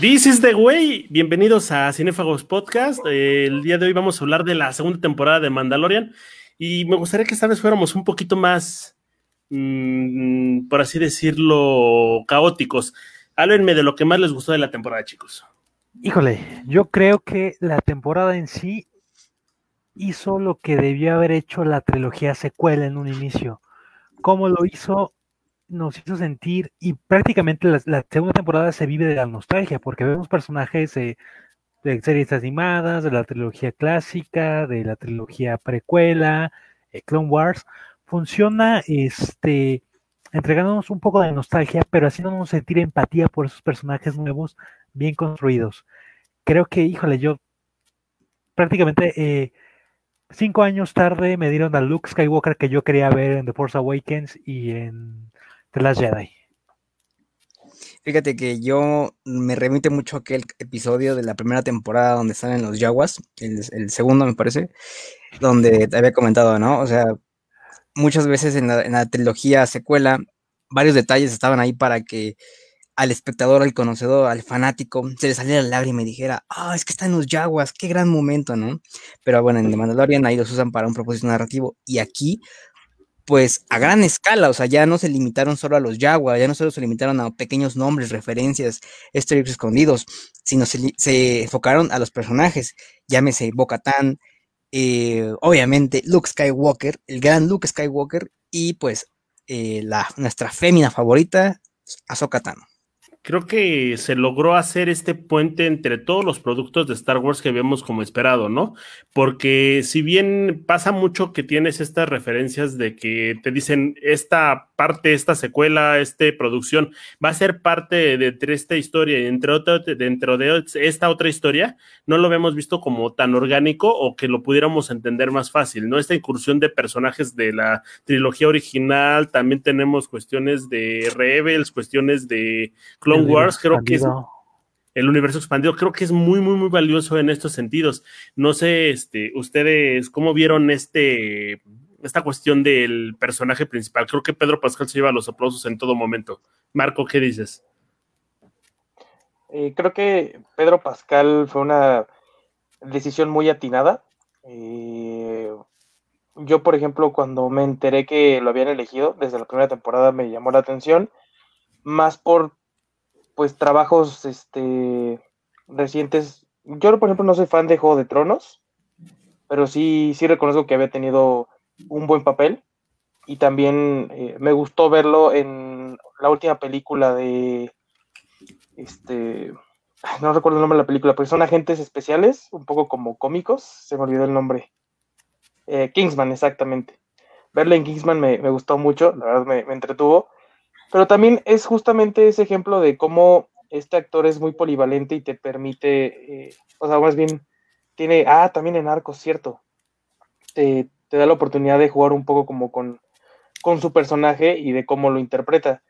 This is the way. Bienvenidos a Cinéfagos Podcast. Eh, el día de hoy vamos a hablar de la segunda temporada de Mandalorian y me gustaría que esta vez fuéramos un poquito más, mm, por así decirlo, caóticos. Háblenme de lo que más les gustó de la temporada, chicos. Híjole, yo creo que la temporada en sí hizo lo que debió haber hecho la trilogía secuela en un inicio. ¿Cómo lo hizo? Nos hizo sentir, y prácticamente la, segunda temporada se vive de la nostalgia, porque vemos personajes de, series animadas, de la trilogía clásica, de la trilogía precuela, eh, Clone Wars. Funciona este, entregándonos un poco de nostalgia, pero haciéndonos sentir empatía por esos personajes nuevos, bien construidos. Creo que, híjole, yo prácticamente eh, cinco años tarde me dieron a Luke Skywalker que yo quería ver en The Force Awakens y en de las Jedi. Fíjate que yo me remite mucho a aquel episodio de la primera temporada donde están en los Yaguas, el, segundo me parece, donde te había comentado, ¿no? O sea, muchas veces en la, trilogía secuela, varios detalles estaban ahí para que al espectador, al conocedor, al fanático, se le saliera la lágrima y dijera, ah, es que están los Yaguas, qué gran momento, ¿no? Pero bueno, en The Mandalorian ahí los usan para un propósito narrativo y aquí pues a gran escala, o sea, ya no se limitaron solo a los Jaguar, ya no solo se limitaron a pequeños nombres, referencias, strips escondidos, sino se, enfocaron a los personajes, llámese Bo-Katan, eh, obviamente Luke Skywalker, el gran Luke Skywalker, y pues eh, la, nuestra fémina favorita, Ahsoka Tano creo que se logró hacer este puente entre todos los productos de Star Wars que habíamos como esperado, ¿no? Porque si bien pasa mucho que tienes estas referencias de que te dicen esta parte, esta secuela, esta producción va a ser parte de, esta historia y entre dentro de esta otra historia, no lo habíamos visto como tan orgánico o que lo pudiéramos entender más fácil, ¿no? Esta incursión de personajes de la trilogía original, también tenemos cuestiones de Rebels, cuestiones de Clone Wars, creo que es el universo expandido, creo que es muy, muy, muy valioso en estos sentidos. No sé, este, ustedes, ¿cómo vieron este, esta cuestión del personaje principal? Creo que Pedro Pascal se lleva los aplausos en todo momento. Marco, ¿qué dices? Eh, creo que Pedro Pascal fue una decisión muy atinada. Eh, yo, por ejemplo, cuando me enteré que lo habían elegido desde la primera temporada, me llamó la atención, más por pues trabajos este, recientes. Yo, por ejemplo, no soy fan de Juego de Tronos, pero sí, sí reconozco que había tenido un buen papel y también eh, me gustó verlo en la última película de este no recuerdo el nombre de la película, pero son agentes especiales, un poco como cómicos, se me olvidó el nombre. Eh, Kingsman, exactamente. Verlo en Kingsman me, gustó mucho, la verdad me, me, entretuvo. Pero también es justamente ese ejemplo de cómo este actor es muy polivalente y te permite, eh, o sea, más bien tiene, ah, también en arcos, cierto, te, da la oportunidad de jugar un poco como con, con su personaje y de cómo lo interpreta.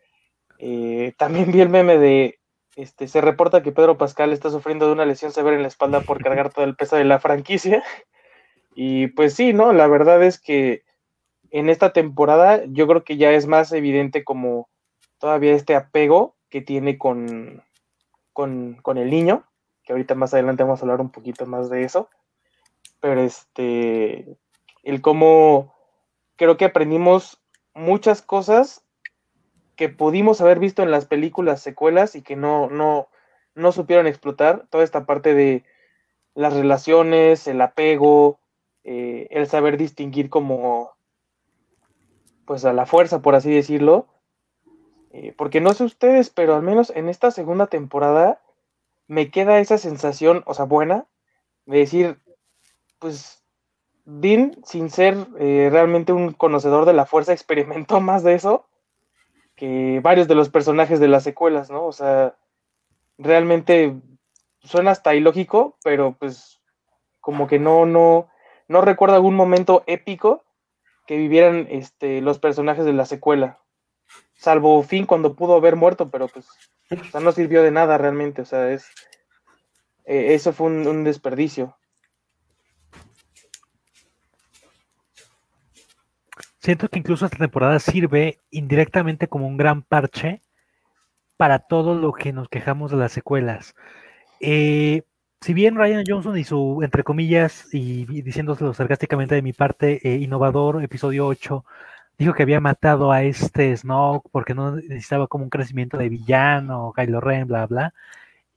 Eh, también vi el meme de, este, se reporta que Pedro Pascal está sufriendo de una lesión severa en la espalda por cargar todo el peso de la franquicia. Y pues sí, ¿no? La verdad es que en esta temporada yo creo que ya es más evidente como todavía este apego que tiene con, con, el niño, que ahorita más adelante vamos a hablar un poquito más de eso, pero este, el cómo creo que aprendimos muchas cosas que pudimos haber visto en las películas secuelas y que no, no, no supieron explotar, toda esta parte de las relaciones, el apego, eh, el saber distinguir como pues a la fuerza, por así decirlo, eh, porque no sé ustedes, pero al menos en esta segunda temporada me queda esa sensación, o sea, buena, de decir, pues Dean, sin ser eh, realmente un conocedor de la fuerza, experimentó más de eso que varios de los personajes de las secuelas, ¿no? O sea, realmente suena hasta ilógico, pero pues como que no, no, no recuerdo algún momento épico que vivieran este, los personajes de la secuela salvo fin cuando pudo haber muerto, pero pues no sirvió de nada realmente, o sea, es eh, eso fue un, desperdicio. Siento que incluso esta temporada sirve indirectamente como un gran parche para todo lo que nos quejamos de las secuelas. Eh, si bien Ryan Johnson y su, entre comillas, y, diciéndoselo sarcásticamente de mi parte, eh, innovador, episodio 8, dijo que había matado a este Snoke porque no necesitaba como un crecimiento de villano, Kylo Ren, bla, bla.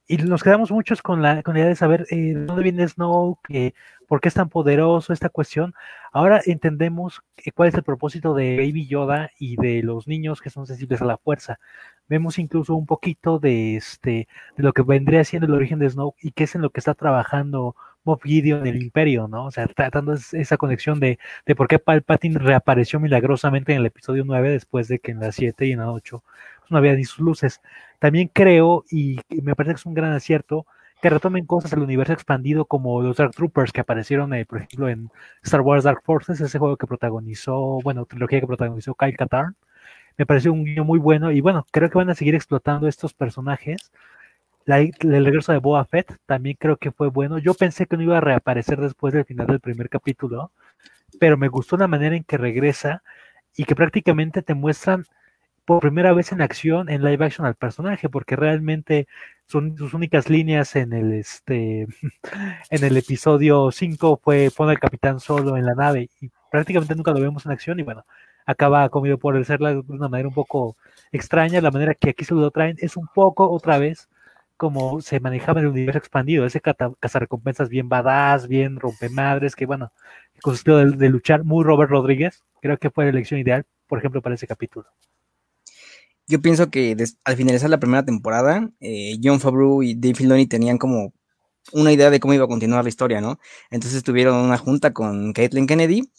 Y nos quedamos muchos con la, con la idea de saber eh, dónde viene Snoke, por qué es tan poderoso esta cuestión. Ahora entendemos cuál es el propósito de Baby Yoda y de los niños que son sensibles a la fuerza vemos incluso un poquito de este de lo que vendría siendo el origen de Snow y qué es en lo que está trabajando Moff Gideon el Imperio, ¿no? O sea, tratando esa conexión de, de por qué Palpatine reapareció milagrosamente en el episodio 9 después de que en la 7 y en la 8 pues, no había ni sus luces. También creo, y me parece que es un gran acierto, que retomen cosas del universo expandido como los Dark Troopers que aparecieron, eh, por ejemplo, en Star Wars Dark Forces, ese juego que protagonizó, bueno, trilogía que protagonizó Kyle Katarn me pareció un guiño muy bueno y bueno, creo que van a seguir explotando estos personajes. El regreso de Boa Fett también creo que fue bueno. Yo pensé que no iba a reaparecer después del final del primer capítulo, pero me gustó la manera en que regresa y que prácticamente te muestran por primera vez en acción en live action al personaje, porque realmente son sus únicas líneas en el este en el episodio 5 fue pone al capitán solo en la nave y prácticamente nunca lo vemos en acción y bueno, acaba comido por el ser de una manera un poco extraña. La manera que aquí se lo traen es un poco otra vez como se manejaba en el universo expandido, ese cazarrecompensas bien badass, bien rompemadres, que bueno, consistió de, de, luchar muy Robert Rodríguez, creo que fue la elección ideal, por ejemplo, para ese capítulo. Yo pienso que al finalizar la primera temporada, eh, John Favreau y Dave Filoni tenían como una idea de cómo iba a continuar la historia, ¿no? Entonces tuvieron una junta con Caitlin Kennedy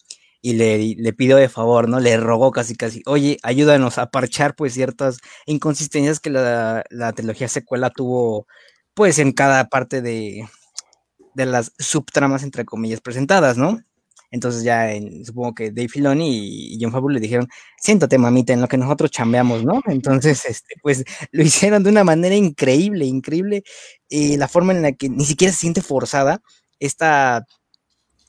y le, le pidió de favor, ¿no? Le rogó casi casi, oye, ayúdanos a parchar pues ciertas inconsistencias que la, la trilogía secuela tuvo pues en cada parte de, de las subtramas entre comillas presentadas, ¿no? Entonces ya supongo que Dave Filoni y John Favreau le dijeron, siéntate mamita en lo que nosotros chambeamos, ¿no? Entonces, este, pues lo hicieron de una manera increíble, increíble, y la forma en la que ni siquiera se siente forzada esta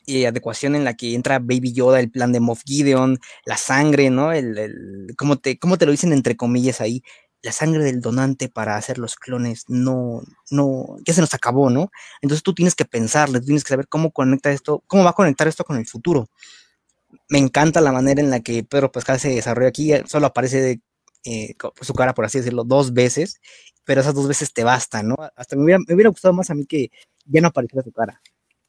adecuación en la que entra Baby Yoda, el plan de Moff Gideon, la sangre, ¿no? El, el ¿cómo, te, ¿Cómo te lo dicen entre comillas ahí? La sangre del donante para hacer los clones no, no, ya se nos acabó, ¿no? Entonces tú tienes que pensarle, tienes que saber cómo conecta esto, cómo va a conectar esto con el futuro. Me encanta la manera en la que Pedro Pascal se desarrolla aquí, solo aparece eh, su cara, por así decirlo, dos veces, pero esas dos veces te bastan, ¿no? Hasta me hubiera, me hubiera gustado más a mí que ya no apareciera su cara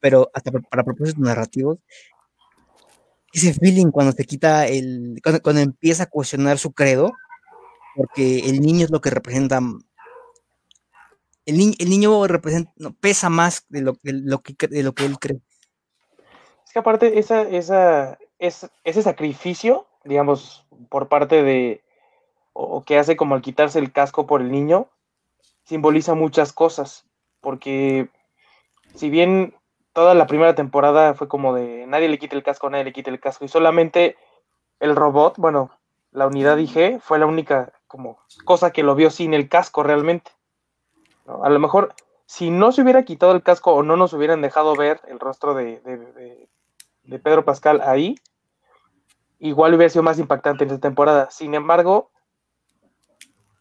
pero hasta para propósitos narrativos, ese feeling cuando se quita el, cuando, empieza a cuestionar su credo, porque el niño es lo que representa, el, el niño representa, pesa más de lo, que, de lo que él cree. Es que aparte, esa, esa, es, ese sacrificio, digamos, por parte de, o que hace como al quitarse el casco por el niño, simboliza muchas cosas, porque si bien toda la primera temporada fue como de nadie le quite el casco, nadie le quite el casco. Y solamente el robot, bueno, la unidad IG fue la única como cosa que lo vio sin el casco realmente. A lo mejor si no se hubiera quitado el casco o no nos hubieran dejado ver el rostro de, de, Pedro Pascal ahí, igual hubiera sido más impactante en esta temporada. Sin embargo,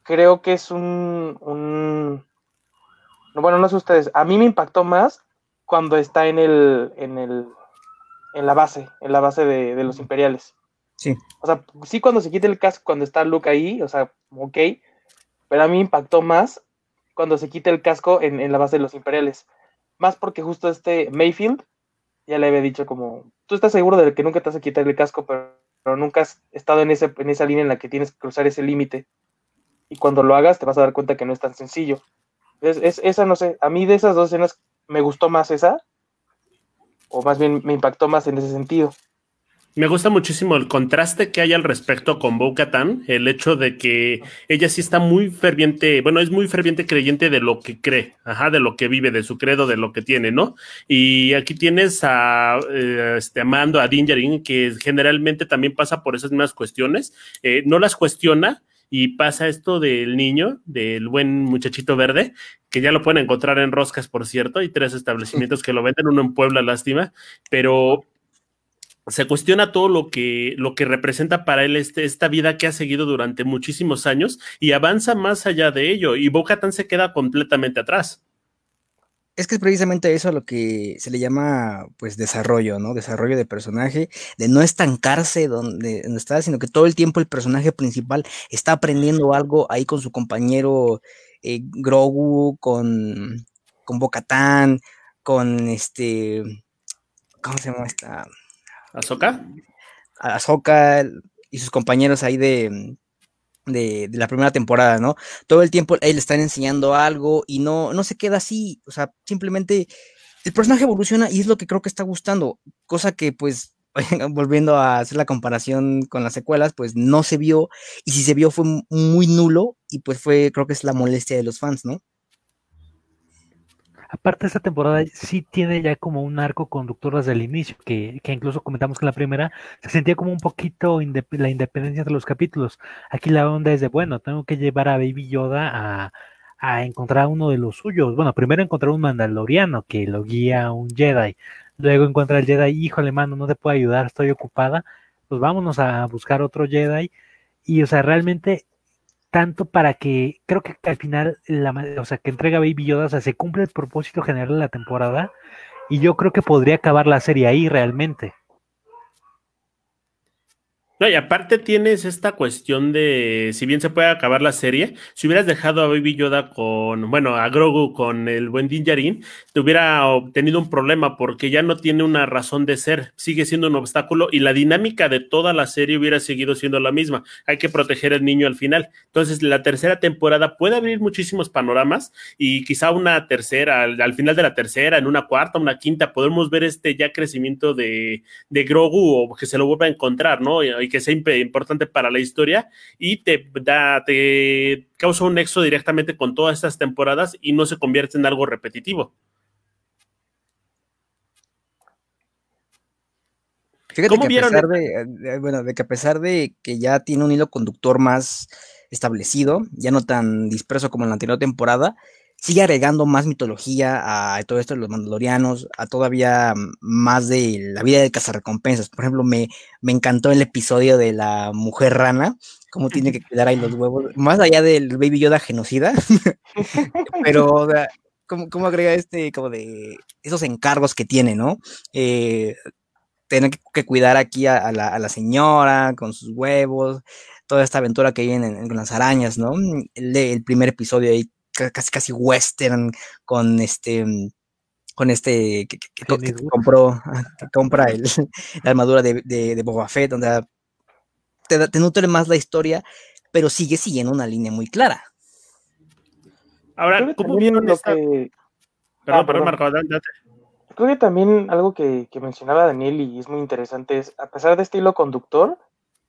creo que es un, un... Bueno, no sé ustedes, a mí me impactó más cuando está en el, en el, en la base, en la base de, los imperiales. Sí. O sea, sí cuando se quita el casco, cuando está Luke ahí, o sea, ok, pero a mí impactó más cuando se quita el casco en, la base de los imperiales. Más porque justo este Mayfield ya le había dicho como, tú estás seguro de que nunca te vas a quitar el casco, pero, nunca has estado en, ese, en esa línea en la que tienes que cruzar ese límite. Y cuando lo hagas te vas a dar cuenta que no es tan sencillo. Es, es, esa, no sé, a mí de esas dos escenas me gustó más esa, o más bien me impactó más en ese sentido. Me gusta muchísimo el contraste que hay al respecto con Bo el hecho de que ella sí está muy ferviente, bueno, es muy ferviente creyente de lo que cree, ajá, de lo que vive, de su credo, de lo que tiene, ¿no? Y aquí tienes a eh, este, Amando, a Dingerin, que generalmente también pasa por esas mismas cuestiones, eh, no las cuestiona, y pasa esto del niño, del buen muchachito verde, que ya lo pueden encontrar en Roscas, por cierto, hay tres establecimientos que lo venden, uno en Puebla, lástima, pero se cuestiona todo lo que, lo que representa para él este, esta vida que ha seguido durante muchísimos años y avanza más allá de ello y Bocatan se queda completamente atrás. Es que es precisamente eso a lo que se le llama pues desarrollo, ¿no? Desarrollo de personaje, de no estancarse donde, está, sino que todo el tiempo el personaje principal está aprendiendo algo ahí con su compañero eh, Grogu, con, con Bocatán, con este, ¿cómo se llama esta? ¿Azoka? Azoka y sus compañeros ahí de, de, la primera temporada, ¿no? Todo el tiempo él le están enseñando algo y no, no se queda así, o sea, simplemente el personaje evoluciona y es lo que creo que está gustando, cosa que pues volviendo a hacer la comparación con las secuelas, pues no se vio y si se vio fue muy nulo y pues fue, creo que es la molestia de los fans, ¿no? Aparte, esta temporada sí tiene ya como un arco conductor desde el inicio, que, incluso comentamos que la primera se sentía como un poquito la independencia de los capítulos. Aquí la onda es de, bueno, tengo que llevar a Baby Yoda a, a encontrar uno de los suyos. Bueno, primero encontrar un mandaloriano que lo guía a un Jedi. Luego encuentra el Jedi, híjole, mano, no te puedo ayudar, estoy ocupada. Pues vámonos a buscar otro Jedi. Y, o sea, realmente tanto para que creo que al final, la, o sea, que entrega Baby Yoda, o sea, se cumple el propósito general de la temporada y yo creo que podría acabar la serie ahí realmente. No, y aparte tienes esta cuestión de, si bien se puede acabar la serie, si hubieras dejado a Baby Yoda con, bueno, a Grogu con el buen Din te hubiera tenido un problema porque ya no tiene una razón de ser, sigue siendo un obstáculo y la dinámica de toda la serie hubiera seguido siendo la misma. Hay que proteger al niño al final. Entonces, la tercera temporada puede abrir muchísimos panoramas y quizá una tercera, al, final de la tercera, en una cuarta, una quinta, podemos ver este ya crecimiento de, de Grogu o que se lo vuelva a encontrar, ¿no? Que sea importante para la historia y te da, te causa un nexo directamente con todas estas temporadas y no se convierte en algo repetitivo. Fíjate que a pesar de, bueno, de que a pesar de que ya tiene un hilo conductor más establecido, ya no tan disperso como en la anterior temporada, sigue agregando más mitología a todo esto de los mandalorianos, a todavía más de la vida de cazarrecompensas. Por ejemplo, me, me encantó el episodio de la mujer rana, cómo tiene que cuidar ahí los huevos, más allá del Baby Yoda genocida, pero ¿cómo, agrega este, como de esos encargos que tiene, ¿no? Eh, tener que, cuidar aquí a, la, señora con sus huevos, toda esta aventura que hay en, las arañas, ¿no? el primer episodio ahí casi casi western con este con este que, compró que compra el, la armadura de, de, Boba Fett donde te, te, nutre más la historia pero sigue siguiendo una línea muy clara. Ahora cómo vieron lo que perdón, ah, perdón, Marco, creo que también algo que, que mencionaba Daniel y es muy interesante es a pesar de este hilo conductor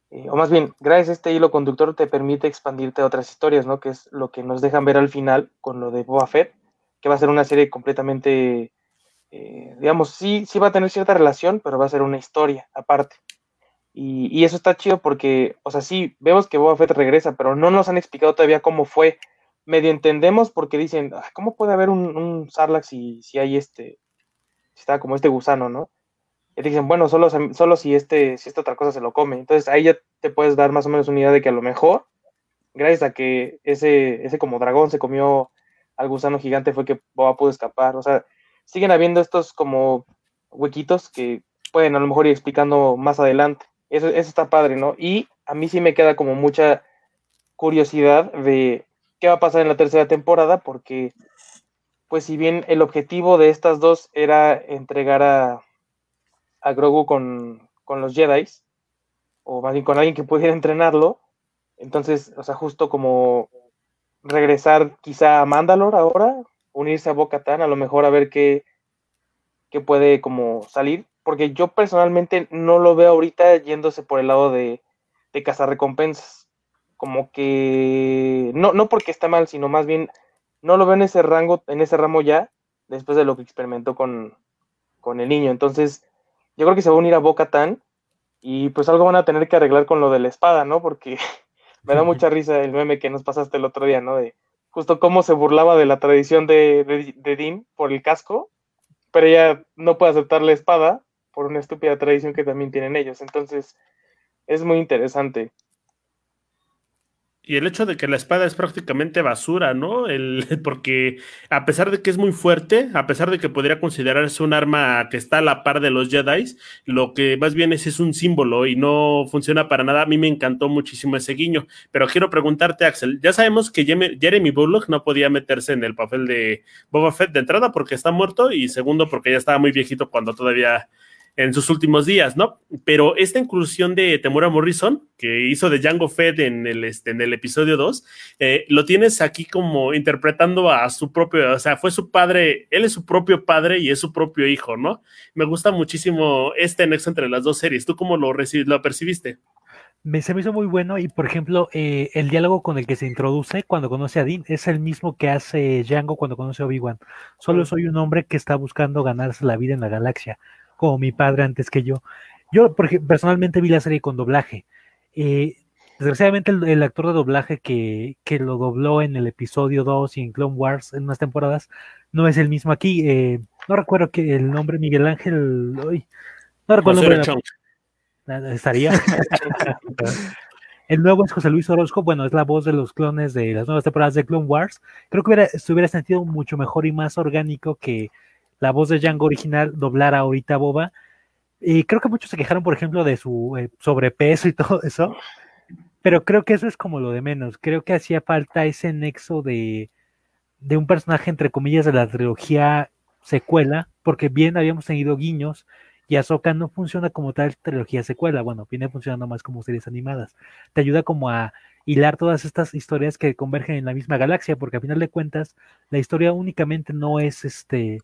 eh, o más bien, gracias a este hilo conductor te permite expandirte a otras historias, ¿no? Que es lo que nos dejan ver al final con lo de Boba Fett, que va a ser una serie completamente, eh, digamos, sí, sí va a tener cierta relación, pero va a ser una historia aparte. Y, y, eso está chido porque, o sea, sí, vemos que Boba Fett regresa, pero no nos han explicado todavía cómo fue. Medio entendemos porque dicen, ah, ¿cómo puede haber un, un si, si hay este, si está como este gusano, ¿no? Y te dicen, bueno, solo, solo si, este, si esta otra cosa se lo come. Entonces ahí ya te puedes dar más o menos una idea de que a lo mejor, gracias a que ese, ese como dragón se comió al gusano gigante, fue que Boba pudo escapar. O sea, siguen habiendo estos como huequitos que pueden a lo mejor ir explicando más adelante. Eso, eso está padre, ¿no? Y a mí sí me queda como mucha curiosidad de qué va a pasar en la tercera temporada, porque, pues si bien el objetivo de estas dos era entregar a, a Grogu con, los Jedi, o más bien con alguien que pudiera entrenarlo. Entonces, o sea, justo como regresar quizá a Mandalore ahora, unirse a Bo-Katan, a lo mejor a ver qué, qué puede como salir, porque yo personalmente no lo veo ahorita yéndose por el lado de, de cazar recompensas. Como que, no, no porque está mal, sino más bien no lo veo en ese rango, en ese ramo ya, después de lo que experimentó con, con el niño. Entonces, yo creo que se va a unir a Boca Tan y pues algo van a tener que arreglar con lo de la espada, ¿no? Porque me da mucha risa el meme que nos pasaste el otro día, ¿no? De justo cómo se burlaba de la tradición de, de, Dean por el casco, pero ella no puede aceptar la espada por una estúpida tradición que también tienen ellos. Entonces, es muy interesante. Y el hecho de que la espada es prácticamente basura, ¿no? El, porque a pesar de que es muy fuerte, a pesar de que podría considerarse un arma que está a la par de los Jedi, lo que más bien es, es un símbolo y no funciona para nada. A mí me encantó muchísimo ese guiño. Pero quiero preguntarte, Axel, ya sabemos que Jeremy Bullock no podía meterse en el papel de Boba Fett de entrada porque está muerto y segundo porque ya estaba muy viejito cuando todavía en sus últimos días, ¿no? Pero esta inclusión de Temura Morrison, que hizo de Django Fett en el, este, en el episodio 2, eh, lo tienes aquí como interpretando a su propio, o sea, fue su padre, él es su propio padre y es su propio hijo, ¿no? Me gusta muchísimo este nexo entre las dos series. ¿Tú cómo lo, lo percibiste? Me, se me hizo muy bueno y, por ejemplo, eh, el diálogo con el que se introduce cuando conoce a Dean es el mismo que hace Django cuando conoce a Obi-Wan. Solo soy un hombre que está buscando ganarse la vida en la galaxia como mi padre antes que yo. Yo personalmente vi la serie con doblaje. Eh, desgraciadamente el, actor de doblaje que, lo dobló en el episodio 2 y en Clone Wars en unas temporadas no es el mismo aquí. Eh, no recuerdo que el nombre Miguel Ángel. no recuerdo el nombre. estaría. el nuevo es José Luis Orozco. Bueno, es la voz de los clones de las nuevas temporadas de Clone Wars. Creo que hubiera, se hubiera sentido mucho mejor y más orgánico que la voz de Django original doblar ahorita Boba. Y creo que muchos se quejaron, por ejemplo, de su eh, sobrepeso y todo eso. Pero creo que eso es como lo de menos. Creo que hacía falta ese nexo de, de un personaje, entre comillas, de la trilogía secuela, porque bien habíamos tenido guiños y Ahsoka no funciona como tal trilogía secuela, bueno, viene funcionando más como series animadas. Te ayuda como a hilar todas estas historias que convergen en la misma galaxia, porque a final de cuentas la historia únicamente no es este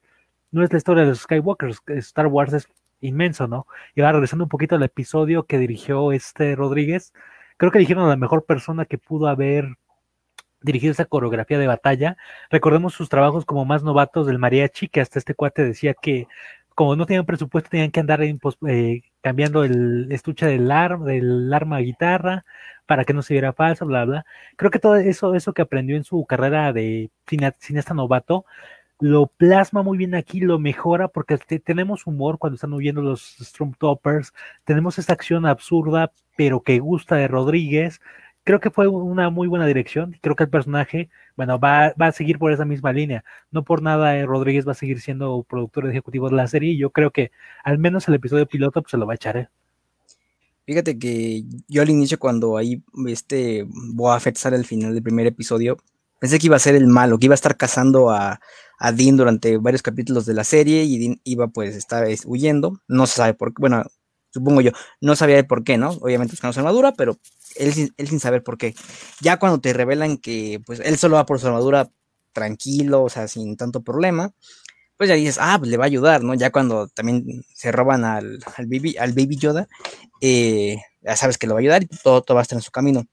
no es la historia de los Skywalkers, Star Wars es inmenso, ¿no? Y ahora regresando un poquito al episodio que dirigió este Rodríguez, creo que dijeron a la mejor persona que pudo haber dirigido esa coreografía de batalla. Recordemos sus trabajos como más novatos del mariachi, que hasta este cuate decía que como no tenían presupuesto tenían que andar eh, cambiando el estuche del, arma, del arma guitarra para que no se viera falso, bla, bla. Creo que todo eso, eso que aprendió en su carrera de cineasta novato lo plasma muy bien aquí, lo mejora porque tenemos humor cuando están huyendo los Stormtroopers, tenemos esta acción absurda pero que gusta de Rodríguez. Creo que fue una muy buena dirección. Creo que el personaje, bueno, va, a seguir por esa misma línea. No por nada eh, Rodríguez va a seguir siendo productor ejecutivo de la serie. Y yo creo que al menos el episodio piloto pues, se lo va a echar. ¿eh? Fíjate que yo al inicio cuando ahí este Boa Fett sale al final del primer episodio, pensé que iba a ser el malo, que iba a estar cazando a, a Dean durante varios capítulos de la serie y Dean iba pues estar huyendo, no se sabe por qué, bueno, supongo yo, no sabía por qué, ¿no? Obviamente buscando su armadura, pero él, él sin saber por qué. Ya cuando te revelan que pues él solo va por su armadura tranquilo, o sea, sin tanto problema, pues ya dices, ah, pues le va a ayudar, ¿no? Ya cuando también se roban al, al, baby, al baby Yoda, eh, ya sabes que lo va a ayudar y todo, todo va a estar en su camino.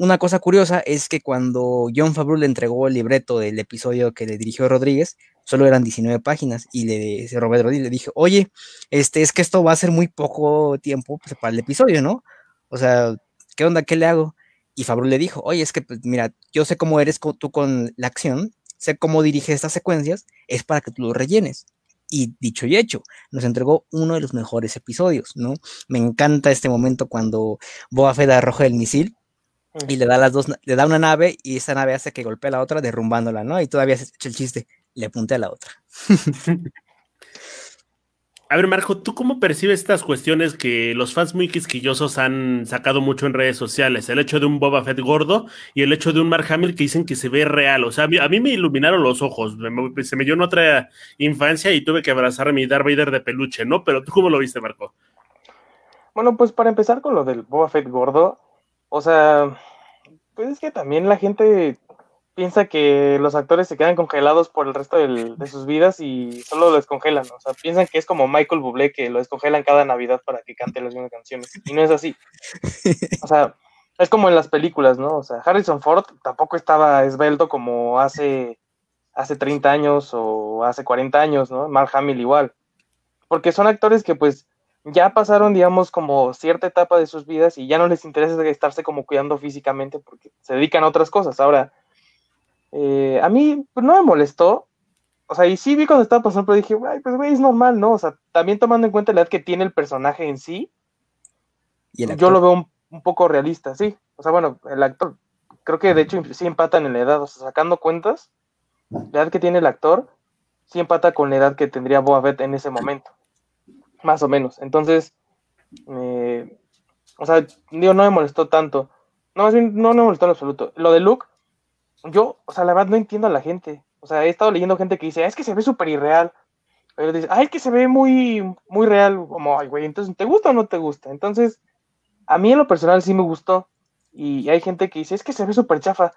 Una cosa curiosa es que cuando John Favreau le entregó el libreto del episodio que le dirigió Rodríguez, solo eran 19 páginas y le Robert Rodríguez le dije, oye, este, es que esto va a ser muy poco tiempo pues, para el episodio, ¿no? O sea, ¿qué onda? ¿Qué le hago? Y Favreau le dijo, oye, es que, pues, mira, yo sé cómo eres tú con la acción, sé cómo diriges estas secuencias, es para que tú lo rellenes. Y dicho y hecho, nos entregó uno de los mejores episodios, ¿no? Me encanta este momento cuando Boa Fett arroja el misil y le da las dos, le da una nave y esa nave hace que golpee a la otra derrumbándola, ¿no? Y todavía se echa el chiste, le apunté a la otra. A ver, Marco, ¿tú cómo percibes estas cuestiones que los fans muy quisquillosos han sacado mucho en redes sociales? El hecho de un Boba Fett gordo y el hecho de un Mark Hamill que dicen que se ve real. O sea, a mí, me iluminaron los ojos. se me dio en otra infancia y tuve que abrazar a mi Darth Vader de peluche, ¿no? Pero ¿tú cómo lo viste, Marco? Bueno, pues para empezar con lo del Boba Fett gordo, o sea, pues es que también la gente piensa que los actores se quedan congelados por el resto de sus vidas y solo lo descongelan. O sea, piensan que es como Michael Bublé que lo descongelan cada Navidad para que cante las mismas canciones. Y no es así. O sea, es como en las películas, ¿no? O sea, Harrison Ford tampoco estaba esbelto como hace, hace 30 años o hace 40 años, ¿no? Mark Hamill igual. Porque son actores que pues ya pasaron, digamos, como cierta etapa de sus vidas y ya no les interesa estarse como cuidando físicamente porque se dedican a otras cosas. Ahora, eh, a mí pues, no me molestó, o sea, y sí vi cuando estaba pasando, pero dije, güey, pues güey, es normal, ¿no? O sea, también tomando en cuenta la edad que tiene el personaje en sí, yo lo veo un, poco realista, sí. O sea, bueno, el actor, creo que de hecho sí empatan en la edad, o sea, sacando cuentas, la edad que tiene el actor, sí empata con la edad que tendría Boa Fett en ese momento, más o menos. Entonces, eh, o sea, digo, no me molestó tanto. No, más bien, no, me molestó en absoluto. Lo de Luke, yo, o sea, la verdad no entiendo a la gente. O sea, he estado leyendo gente que dice, ah, es que se ve súper irreal. Pero dice, ay, es que se ve muy, muy real. Como, ay, güey, entonces, ¿te gusta o no te gusta? Entonces, a mí en lo personal sí me gustó. Y hay gente que dice, es que se ve súper chafa.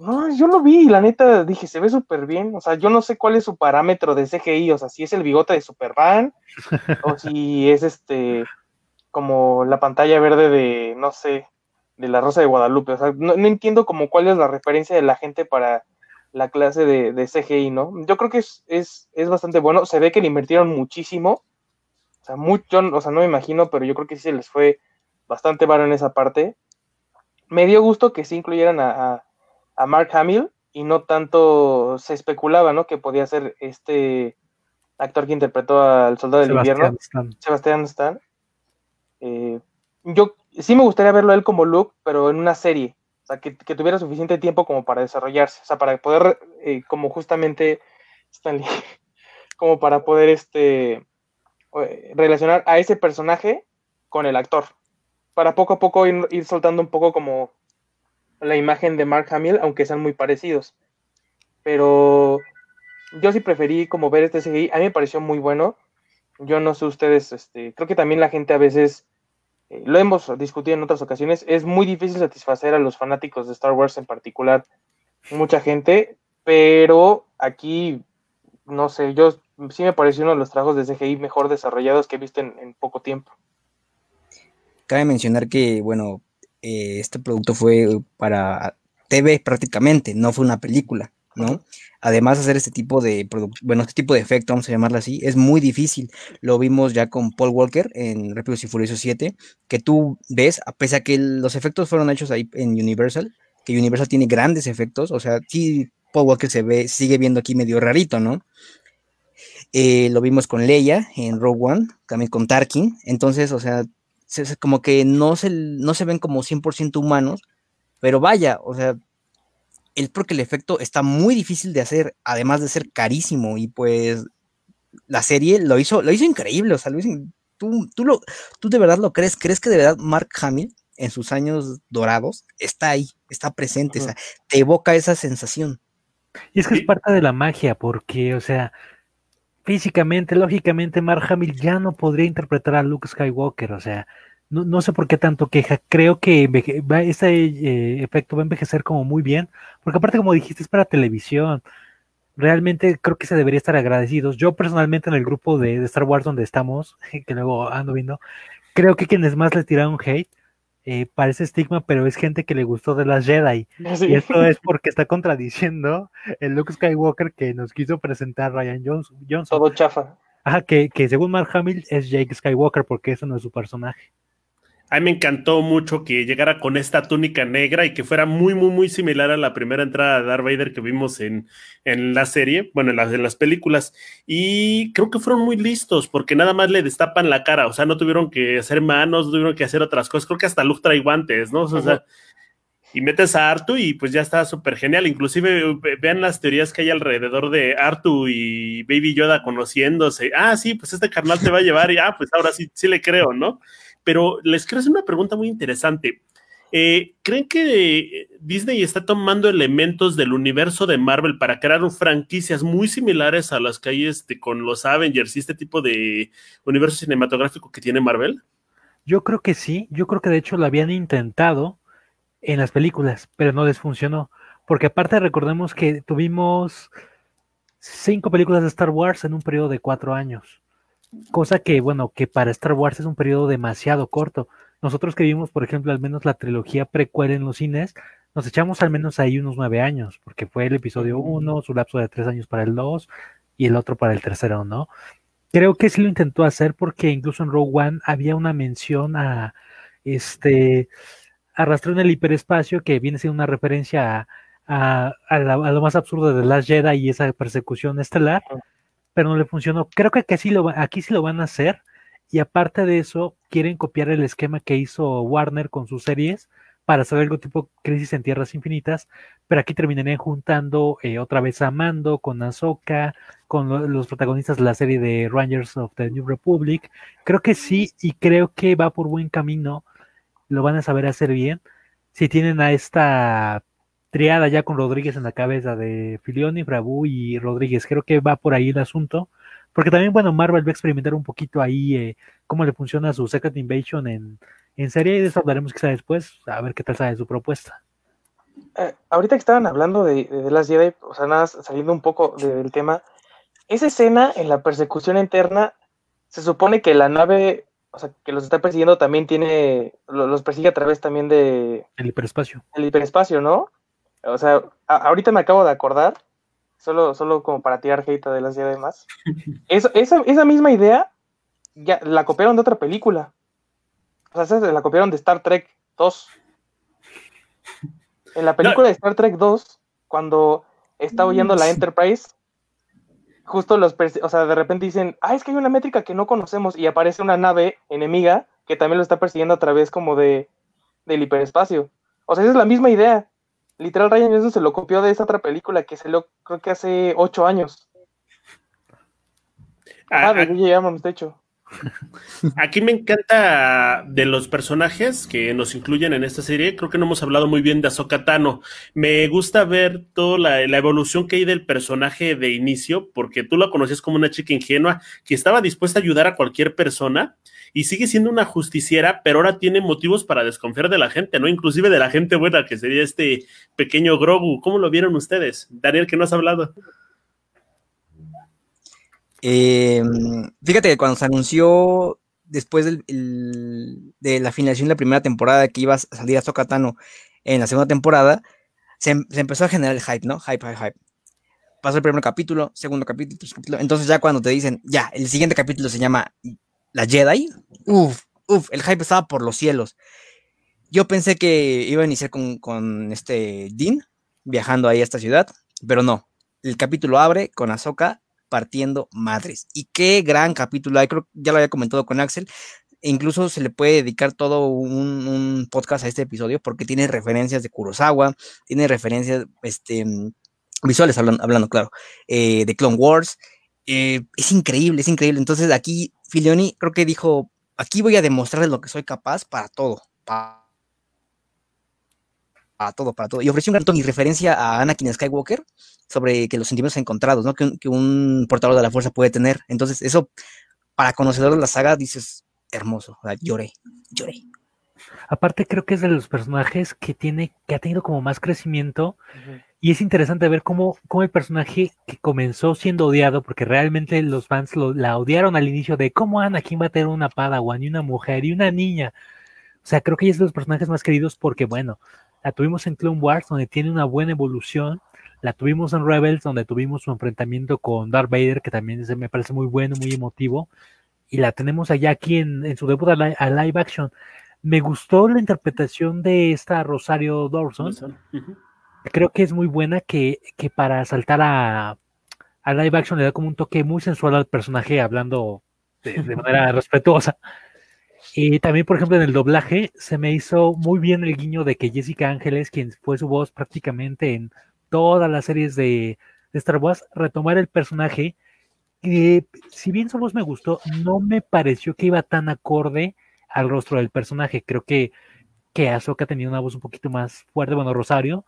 No, yo lo vi la neta dije, se ve súper bien. O sea, yo no sé cuál es su parámetro de CGI. O sea, si es el bigote de Superman o si es este, como la pantalla verde de, no sé, de la Rosa de Guadalupe. O sea, no, entiendo como cuál es la referencia de la gente para la clase de, de CGI, ¿no? Yo creo que es, es, es, bastante bueno. Se ve que le invirtieron muchísimo. O sea, mucho, o sea, no me imagino, pero yo creo que sí se les fue bastante varo en esa parte. Me dio gusto que sí incluyeran a, Mark Hamill y no tanto se especulaba, ¿no? Que podía ser este actor que interpretó al Soldado del Invierno, Sebastián Stan. Eh, yo sí me gustaría verlo a él como Luke, pero en una serie, o sea, que, tuviera suficiente tiempo como para desarrollarse, o sea, para poder, eh, como justamente Stanley, como para poder este eh, relacionar a ese personaje con el actor para poco a poco ir, soltando un poco como la imagen de Mark Hamill, aunque sean muy parecidos. Pero yo sí preferí como ver este CGI, a mí me pareció muy bueno. Yo no sé ustedes, este, creo que también la gente a veces, eh, lo hemos discutido en otras ocasiones, es muy difícil satisfacer a los fanáticos de Star Wars en particular, mucha gente, pero aquí, no sé, yo sí me pareció uno de los trabajos de CGI mejor desarrollados que he visto en poco tiempo. Cabe mencionar que, bueno, eh, este producto fue para TV prácticamente, no fue una película, ¿no? Además, hacer este tipo de bueno, este tipo de efecto, vamos a llamarlo así, es muy difícil. Lo vimos ya con Paul Walker en Rápidos y Furiosos 7, que tú ves, a pesar que los efectos fueron hechos ahí en Universal, que Universal tiene grandes efectos, o sea, sí, Paul Walker se ve, sigue viendo aquí medio rarito, ¿no? Eh, lo vimos con Leia en Rogue One, también con Tarkin, entonces, o sea, como que no se, no se ven como 100% humanos, pero vaya, o sea, es porque el efecto está muy difícil de hacer, además de ser carísimo, y pues la serie lo hizo, lo hizo increíble, o sea, tú, tú, lo, tú de verdad lo crees, crees que de verdad Mark Hamill en sus años dorados está ahí, está presente, o sea, te evoca esa sensación. Y es que es parte de la magia, porque, o sea, físicamente, lógicamente, Mark Hamill ya no podría interpretar a Luke Skywalker, o sea, no, sé por qué tanto queja, creo que ese eh, efecto va a envejecer como muy bien, porque aparte, como dijiste, es para televisión, realmente creo que se debería estar agradecidos. Yo personalmente en el grupo de, Star Wars donde estamos, que luego ando viendo, creo que quienes más le tiraron hate eh, parece estigma, pero es gente que le gustó de las Jedi. Y esto es porque está contradiciendo el Luke Skywalker que nos quiso presentar Ryan Johnson. Todo chafa. Ajá, que, que según Mark Hamill es Jake Skywalker porque eso no es su personaje. A mí me encantó mucho que llegara con esta túnica negra y que fuera muy, muy, muy similar a la primera entrada de Darth Vader que vimos en, en la serie, bueno, en las, en las películas. Y creo que fueron muy listos porque nada más le destapan la cara, o sea, no tuvieron que hacer manos, no tuvieron que hacer otras cosas. Creo que hasta Luke trae guantes, ¿no? O sea, y metes a Artu y pues ya está súper genial. Inclusive vean las teorías que hay alrededor de Artu y Baby Yoda conociéndose. Ah, sí, pues este carnal te va a llevar y ah, pues ahora sí, sí le creo, ¿no? Pero les quiero hacer una pregunta muy interesante. Eh, ¿Creen que Disney está tomando elementos del universo de Marvel para crear franquicias muy similares a las que hay este, con los Avengers y este tipo de universo cinematográfico que tiene Marvel? Yo creo que sí, yo creo que de hecho lo habían intentado en las películas, pero no les funcionó. Porque aparte recordemos que tuvimos cinco películas de Star Wars en un periodo de cuatro años. Cosa que, bueno, que para Star Wars es un periodo demasiado corto. Nosotros que vimos, por ejemplo, al menos la trilogía precuela en los cines, nos echamos al menos ahí unos nueve años, porque fue el episodio uno, su lapso de tres años para el dos y el otro para el tercero, ¿no? Creo que sí lo intentó hacer porque incluso en Rogue One había una mención a este arrastrar en el hiperespacio que viene siendo una referencia a, a, lo más absurdo de Last Jedi y esa persecución estelar, pero no le funcionó. Creo que aquí lo, aquí sí lo van a hacer. Y aparte de eso, quieren copiar el esquema que hizo Warner con sus series para hacer algo tipo Crisis en Tierras Infinitas, pero aquí terminarían juntando eh, otra vez a Mando con Ahsoka, con los protagonistas de la serie de Rangers of the New Republic. Creo que sí, y creo que va por buen camino, lo van a saber hacer bien. Si tienen a esta triada ya con Rodríguez en la cabeza de Filioni, Frabu y Rodríguez. Creo que va por ahí el asunto. Porque también, bueno, Marvel va a experimentar un poquito ahí eh, cómo le funciona su Second Invasion en, en serie y de eso hablaremos quizá después, a ver qué tal sale su propuesta. Eh, ahorita que estaban hablando de, de, las Jedi, o sea, nada, saliendo un poco del tema, esa escena en la persecución interna, se supone que la nave, o sea, que los está persiguiendo también tiene, los persigue a través también de... El hiperespacio. El hiperespacio, ¿no? O sea, ahorita me acabo de acordar, solo, solo como para tirar hate de las Jedi más. esa, esa misma idea ya la copiaron de otra película. O sea, la copiaron de Star Trek 2. En la película de Star Trek 2, cuando está huyendo la Enterprise, justo los, o sea, de repente dicen, ah, es que hay una métrica que no conocemos y aparece una nave enemiga que también lo está persiguiendo a través como de del hiperespacio. O sea, esa es la misma idea. Literal, Ryan Johnson se lo copió de esa otra película que se lo creo que hace ocho años. Ah, ah de llegamos, de hecho. Aquí me encanta de los personajes que nos incluyen en esta serie. Creo que no hemos hablado muy bien de Ahsoka Tano. Me gusta ver toda la, la, evolución que hay del personaje de inicio, porque tú la conocías como una chica ingenua que estaba dispuesta a ayudar a cualquier persona y sigue siendo una justiciera, pero ahora tiene motivos para desconfiar de la gente, ¿no? Inclusive de la gente buena, que sería este pequeño Grogu. ¿Cómo lo vieron ustedes? Daniel, que no has hablado. Eh, fíjate que cuando se anunció después de la finalización de la primera temporada que iba a salir a Sokatano en la segunda temporada, se, empezó a generar el hype, ¿no? Hype, hype, hype. Pasó el primer capítulo, segundo capítulo, capítulo. Entonces ya cuando te dicen, ya, el siguiente capítulo se llama La Jedi, uff, uff, el hype estaba por los cielos. Yo pensé que iba a iniciar con, con este Dean viajando ahí a esta ciudad, pero no. El capítulo abre con Ahsoka partiendo madres. Y qué gran capítulo hay, creo ya lo había comentado con Axel. E incluso se le puede dedicar todo un, podcast a este episodio porque tiene referencias de Kurosawa, tiene referencias este, visuales, hablando, claro, eh, de Clone Wars. Eh, es increíble, es increíble. Entonces aquí Filioni creo que dijo, aquí voy a demostrarles lo que soy capaz para todo, para todo, para todo. Y ofreció un gran y referencia a Anakin Skywalker sobre que los sentimientos encontrados, ¿no? Que, un portador de la fuerza puede tener. Entonces, eso, para conocedor de la saga, dices, hermoso. Lloré, lloré. Aparte, creo que es de los personajes que tiene, que ha tenido como más crecimiento. Y es interesante ver cómo, cómo, el personaje que comenzó siendo odiado, porque realmente los fans la odiaron al inicio de cómo Anakin va a tener una padawan y una mujer y una niña. O sea, creo que ella es de los personajes más queridos porque, bueno, la tuvimos en Clone Wars, donde tiene una buena evolución, la tuvimos en Rebels, donde tuvimos su enfrentamiento con Darth Vader, que también me parece muy bueno, muy emotivo, y la tenemos allá aquí en, su debut a, live action. Me gustó la interpretación de esta Rosario Dawson. Creo que es muy buena que, que para saltar a, a, live action le da como un toque muy sensual al personaje, hablando de manera respetuosa. Y también, por ejemplo, en el doblaje se me hizo muy bien el guiño de que Jessica Ángeles, quien fue su voz prácticamente en todas las series de, Star Wars, retomar el personaje. Y si bien su voz me gustó, no me pareció que iba tan acorde al rostro del personaje. Creo que, que Ahsoka tenía una voz un poquito más fuerte, bueno, Rosario,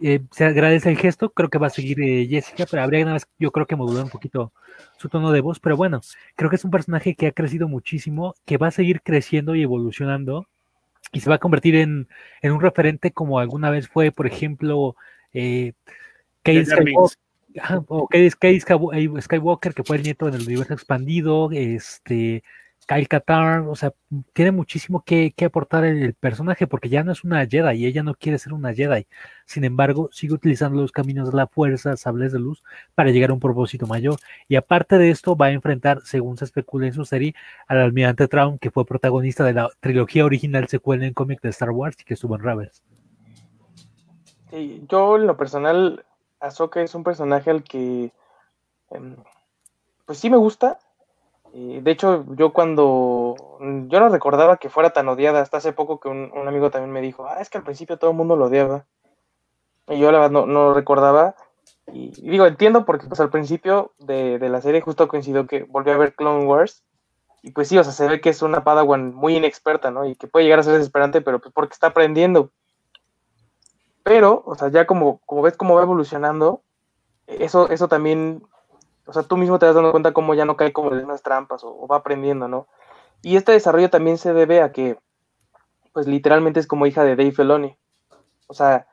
eh, se agradece el gesto, creo que va a seguir eh, Jessica, pero habría nada más, yo creo que modular un poquito su tono de voz, pero bueno, creo que es un personaje que ha crecido muchísimo, que va a seguir creciendo y evolucionando y se va a convertir en, un referente como alguna vez fue, por ejemplo, eh, Skywalker, que fue el nieto en el universo expandido, este, Kyle Katarn, o sea, tiene muchísimo que, aportar el, personaje porque ya no es una Jedi y ella no quiere ser una Jedi. Sin embargo, sigue utilizando los caminos de la fuerza, sables de luz, para llegar a un propósito mayor. Y aparte de esto, va a enfrentar, según se especula en su serie, al almirante Traum, que fue protagonista de la trilogía original secuela en cómic de Star Wars y que estuvo en Rebels. yo en lo personal, Ahsoka es un personaje al que, em, pues sí me gusta. Eh, de hecho, yo cuando, yo no recordaba que fuera tan odiada, hasta hace poco que un, amigo también me dijo, ah, es que al principio todo el mundo lo odiaba. Y yo la verdad no, no recordaba. Y, digo, entiendo porque pues al principio de, de la serie justo coincidió que volví a ver Clone Wars y pues sí, o sea, se ve que es una Padawan muy inexperta, ¿no? Y que puede llegar a ser desesperante, pero pues porque está aprendiendo. Pero, o sea, ya como, como ves cómo va evolucionando, eso, eso también, o sea, tú mismo te das dando cuenta cómo ya no cae como en unas trampas o, va aprendiendo, ¿no? Y este desarrollo también se debe a que, pues literalmente es como hija de Dave Filoni. O sea,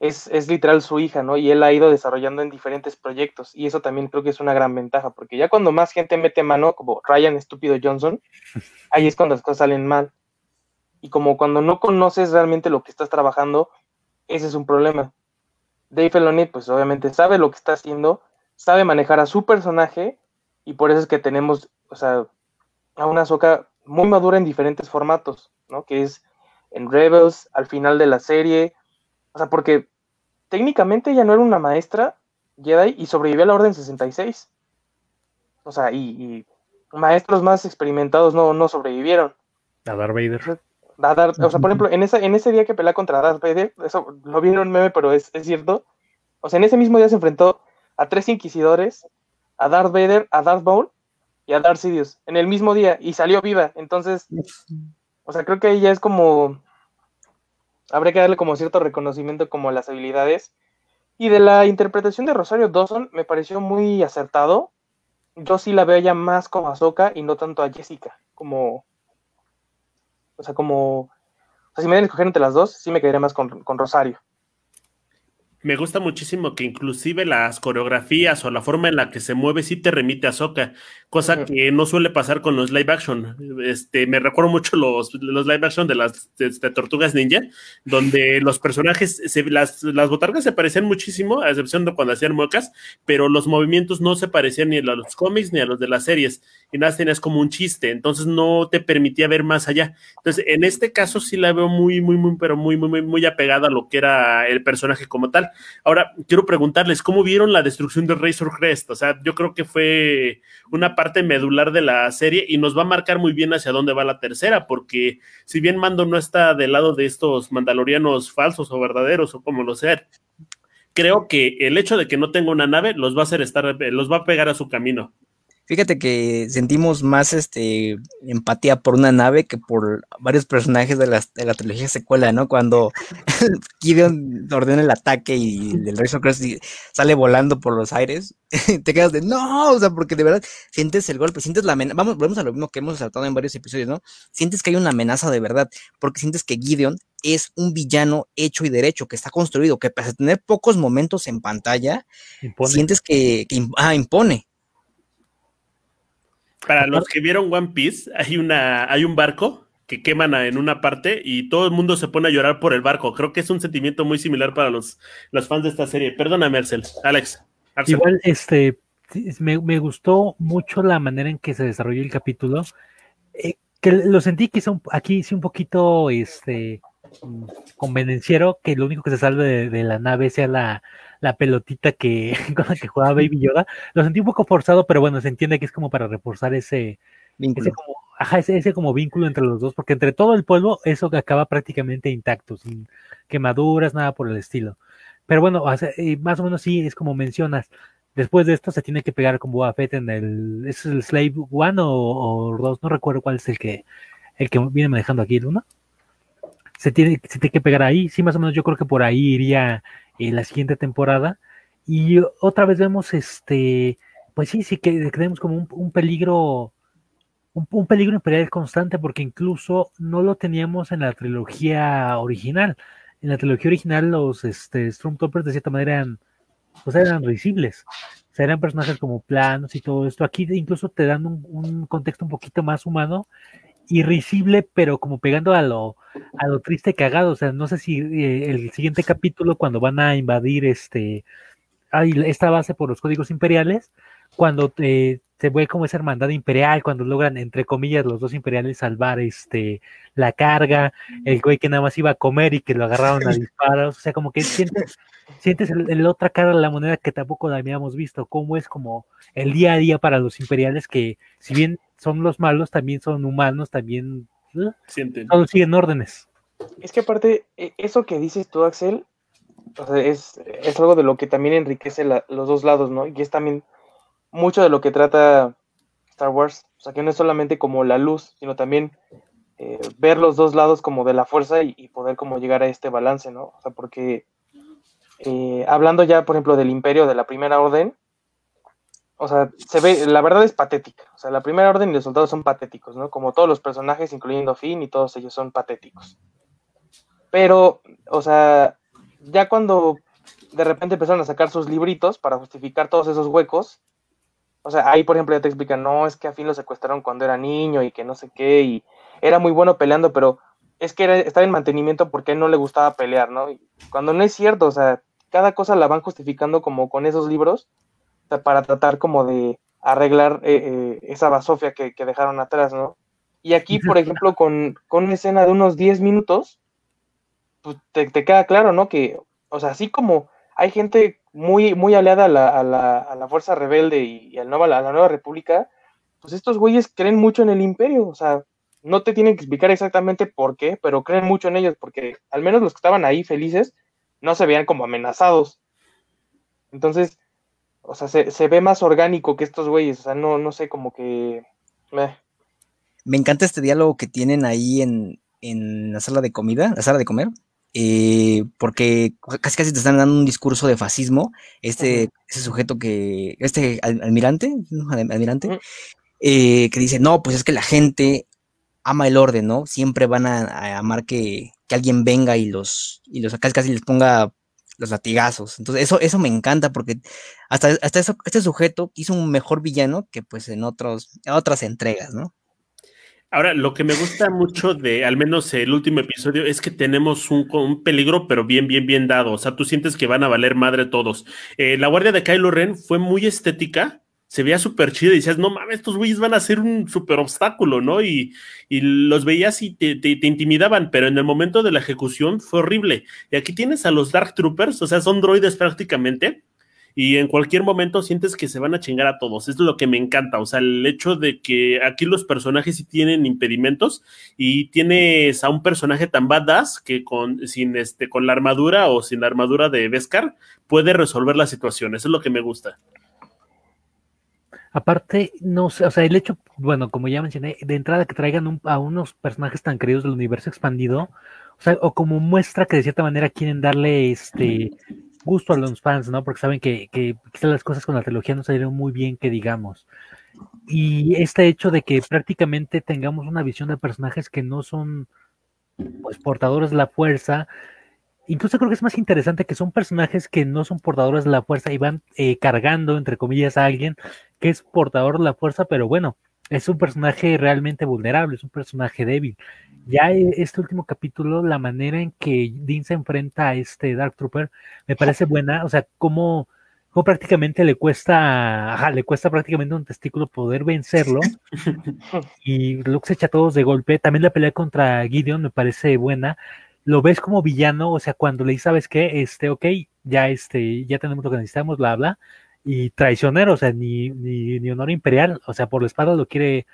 es, literal su hija, ¿no? Y él ha ido desarrollando en diferentes proyectos y eso también creo que es una gran ventaja, porque ya cuando más gente mete mano, como Ryan Estúpido Johnson, ahí es cuando las cosas salen mal. Y como cuando no conoces realmente lo que estás trabajando, ese es un problema. Dave Filoni, pues obviamente sabe lo que está haciendo, sabe manejar a su personaje y por eso es que tenemos, o sea, a una soca muy madura en diferentes formatos, ¿no? Que es en Rebels, al final de la serie, o sea, porque técnicamente ella no era una maestra Jedi y sobrevivió a la Orden 66. O sea, y, maestros más experimentados no, no sobrevivieron. A Darth Vader. o sea, por ejemplo, en, esa, en ese día que pelea contra Darth Vader, eso lo vieron meme, pero es, cierto. O sea, en ese mismo día se enfrentó a tres inquisidores, a Darth Vader, a Darth Maul y a Darth Sidious, en el mismo día, y salió viva. Entonces, o sea, creo que ahí ya es como habría que darle como cierto reconocimiento como las habilidades. Y de la interpretación de Rosario Dawson me pareció muy acertado. Yo sí la veo ya más como a Soka y no tanto a Jessica, como... O sea, como... O sea, si me deben escoger entre las dos, sí me quedaría más con, con Rosario me gusta muchísimo que inclusive las coreografías o la forma en la que se mueve sí te remite a Soka, cosa que no suele pasar con los live action. Este, me recuerdo mucho los, los live action de las Tortugas Ninja, donde los personajes, las, las botargas se parecían muchísimo, a excepción de cuando hacían muecas, pero los movimientos no se parecían ni a los cómics ni a los de las series, y nada tenías como un chiste, entonces no te permitía ver más allá. Entonces, en este caso sí la veo muy, muy, muy, pero muy, muy, muy, muy apegada a lo que era el personaje como tal. Ahora, quiero preguntarles, ¿cómo vieron la destrucción de Razor Crest? O sea, yo creo que fue una parte medular de la serie y nos va a marcar muy bien hacia dónde va la tercera, porque si bien Mando no está del lado de estos mandalorianos falsos o verdaderos o como lo sea, creo que el hecho de que no tenga una nave los va a hacer estar, los va a pegar a su camino. Fíjate que sentimos más este empatía por una nave que por varios personajes de la, de la trilogía secuela, ¿no? Cuando Gideon ordena el ataque y el Razor Crest sale volando por los aires, te quedas de no, o sea, porque de verdad sientes el golpe, sientes la amenaza. Vamos, volvemos a lo mismo que hemos tratado en varios episodios, ¿no? Sientes que hay una amenaza de verdad, porque sientes que Gideon es un villano hecho y derecho, que está construido, que pese a tener pocos momentos en pantalla, sientes que, que ah, impone para los que vieron One Piece, hay, una, hay un barco que queman en una parte y todo el mundo se pone a llorar por el barco. Creo que es un sentimiento muy similar para los, los fans de esta serie. Perdona, Mercel. Alex. Igual, este, me, me, mucho la manera en que se desarrolló el capítulo. Eh, que lo sentí que aquí sí un poquito este, convenenciero que lo único que se salve de la nave sea la, la pelotita que con la que jugaba Baby Yoda. Lo sentí un poco forzado, pero bueno, se entiende que es como para reforzar ese vínculo. Ese como, ajá, ese, como vínculo entre los dos, porque entre todo el polvo, eso acaba prácticamente intacto, sin quemaduras, nada por el estilo. Pero bueno, más o menos sí, es como mencionas. Después de esto se tiene que pegar con Boba Fett en el. ¿Es el Slave One o, dos? No recuerdo cuál es el que el que viene manejando aquí el uno. Se tiene, se tiene que pegar ahí. Sí, más o menos yo creo que por ahí iría en la siguiente temporada. Y otra vez vemos este, pues sí, sí que creemos como un, peligro, un, peligro imperial constante, porque incluso no lo teníamos en la trilogía original. En la trilogía original los este, Stormtroopers de cierta manera eran, pues eran risibles. O sea, eran personajes como planos y todo esto. Aquí incluso te dan un contexto un poquito más humano irrisible, pero como pegando a lo, a lo triste cagado. O sea, no sé si eh, el siguiente capítulo, cuando van a invadir este hay esta base por los códigos imperiales, cuando eh, se ve como esa hermandad imperial, cuando logran, entre comillas, los dos imperiales salvar este la carga, el güey que nada más iba a comer y que lo agarraron a disparos, o sea, como que sientes, sientes el, otra cara de la moneda que tampoco la habíamos visto, cómo es como el día a día para los imperiales que, si bien son los malos, también son humanos, también ¿eh? Sienten. todos siguen órdenes. Es que aparte, e, eso que dices tú, Axel, o sea, es, es, algo de lo que también enriquece la, los dos lados, ¿no? Y es también mucho de lo que trata Star Wars. O sea, que no es solamente como la luz, sino también eh, ver los dos lados como de la fuerza y, poder como llegar a este balance, ¿no? O sea, porque eh, hablando ya, por ejemplo, del imperio de la primera orden, o sea, se ve, la verdad es patética. O sea, la primera orden y los soldados son patéticos, ¿no? Como todos los personajes, incluyendo Finn y todos ellos son patéticos. Pero, o sea, ya cuando de repente empezaron a sacar sus libritos para justificar todos esos huecos, o sea, ahí por ejemplo ya te explican, no, es que a Finn lo secuestraron cuando era niño y que no sé qué, y era muy bueno peleando, pero es que era, estaba en mantenimiento porque a él no le gustaba pelear, ¿no? Y cuando no es cierto, o sea, cada cosa la van justificando como con esos libros, o sea, para tratar como de arreglar eh, eh, esa basofia que, que, dejaron atrás, ¿no? Y aquí, por ejemplo, con, con una escena de unos 10 minutos, pues te, te, queda claro, ¿no? Que, o sea, así como hay gente muy, muy aliada a la, a la, a la fuerza rebelde y, y a, la, a la nueva república, pues estos güeyes creen mucho en el imperio, o sea, no te tienen que explicar exactamente por qué, pero creen mucho en ellos, porque al menos los que estaban ahí felices no se veían como amenazados. Entonces, o sea, se, se ve más orgánico que estos güeyes, o sea, no, no sé, como que... Me encanta este diálogo que tienen ahí en, en la sala de comida, la sala de comer, eh, porque casi casi te están dando un discurso de fascismo, este, uh -huh. ese sujeto que, este almirante, almirante, uh -huh. eh, que dice, no, pues es que la gente ama el orden, ¿no? Siempre van a, a amar que, que, alguien venga y los, y los casi casi les ponga los latigazos. Entonces, eso, eso me encanta porque hasta, hasta eso, este sujeto hizo un mejor villano que pues en otros, en otras entregas, ¿no? Ahora, lo que me gusta mucho de al menos el último episodio es que tenemos un, un, peligro, pero bien, bien, bien dado. O sea, tú sientes que van a valer madre todos. Eh, la guardia de Kylo Ren fue muy estética, se veía súper chida y decías, no mames, estos güeyes van a ser un súper obstáculo, ¿no? Y, los veías y te, te, intimidaban, pero en el momento de la ejecución fue horrible. Y aquí tienes a los Dark Troopers, o sea, son droides prácticamente y en cualquier momento sientes que se van a chingar a todos. Es lo que me encanta, o sea, el hecho de que aquí los personajes sí tienen impedimentos y tienes a un personaje tan badass que con, sin este, con la armadura o sin la armadura de Beskar puede resolver la situación. Eso es lo que me gusta. Aparte, no sé, o sea, el hecho, bueno, como ya mencioné, de entrada que traigan a unos personajes tan queridos del universo expandido, o sea, o como muestra que de cierta manera quieren darle este gusto a los fans, ¿no? Porque saben que, que quizás las cosas con la trilogía no salieron muy bien, que digamos. Y este hecho de que prácticamente tengamos una visión de personajes que no son pues portadores de la fuerza, incluso creo que es más interesante que son personajes que no son portadores de la fuerza y van eh, cargando, entre comillas, a alguien que es portador de la fuerza, pero bueno, es un personaje realmente vulnerable, es un personaje débil. Ya este último capítulo, la manera en que Dean se enfrenta a este Dark Trooper me parece buena, o sea, como, como prácticamente le cuesta, ajá, le cuesta prácticamente un testículo poder vencerlo y Luke se echa a todos de golpe. También la pelea contra Gideon me parece buena. Lo ves como villano, o sea, cuando le dices, ¿sabes qué? Este, ok, ya este, ya tenemos lo que necesitamos, bla, bla. Y traicionero, o sea, ni, ni, ni honor imperial, o sea, por la espada lo quiere,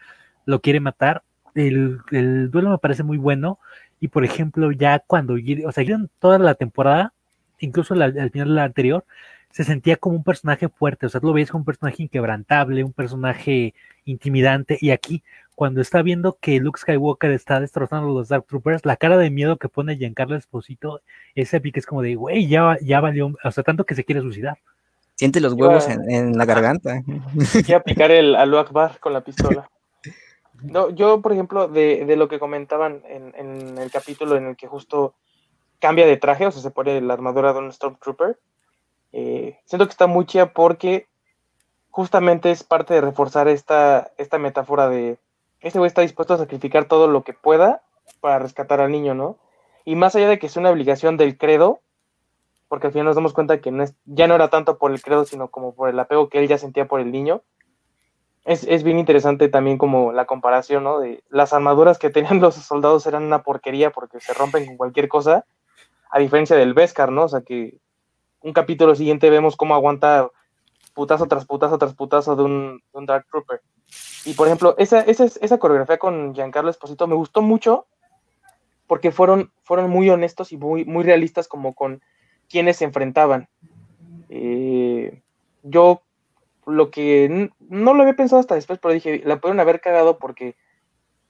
lo quiere matar el, el, duelo me parece muy bueno. Y por ejemplo, ya cuando, o sea, toda la temporada, incluso al final de la anterior, se sentía como un personaje fuerte. O sea, lo veías como un personaje inquebrantable, un personaje intimidante. Y aquí, cuando está viendo que Luke Skywalker está destrozando a los Dark Troopers, la cara de miedo que pone Giancarlo Esposito es épica. Es como de, güey, ya, ya valió. O sea, tanto que se quiere suicidar. Siente los huevos en, en, la garganta. Quiere picar el Alu Akbar con la pistola. No, yo, por ejemplo, de, de lo que comentaban en, en, el capítulo en el que justo cambia de traje, o sea, se pone la armadura de un Stormtrooper, eh, siento que está muy chida porque justamente es parte de reforzar esta, esta metáfora de este güey está dispuesto a sacrificar todo lo que pueda para rescatar al niño, ¿no? Y más allá de que es una obligación del credo, porque al final nos damos cuenta que no es, ya no era tanto por el credo, sino como por el apego que él ya sentía por el niño. Es, es bien interesante también como la comparación, ¿no? De las armaduras que tenían los soldados eran una porquería porque se rompen con cualquier cosa, a diferencia del Beskar, ¿no? O sea que un capítulo siguiente vemos cómo aguanta putazo tras putazo tras putazo de un, de un Dark Trooper. Y por ejemplo, esa, esa, esa coreografía con Giancarlo Esposito me gustó mucho porque fueron, fueron muy honestos y muy, muy realistas como con quienes se enfrentaban. Eh, yo lo que no lo había pensado hasta después, pero dije, la pueden haber cagado porque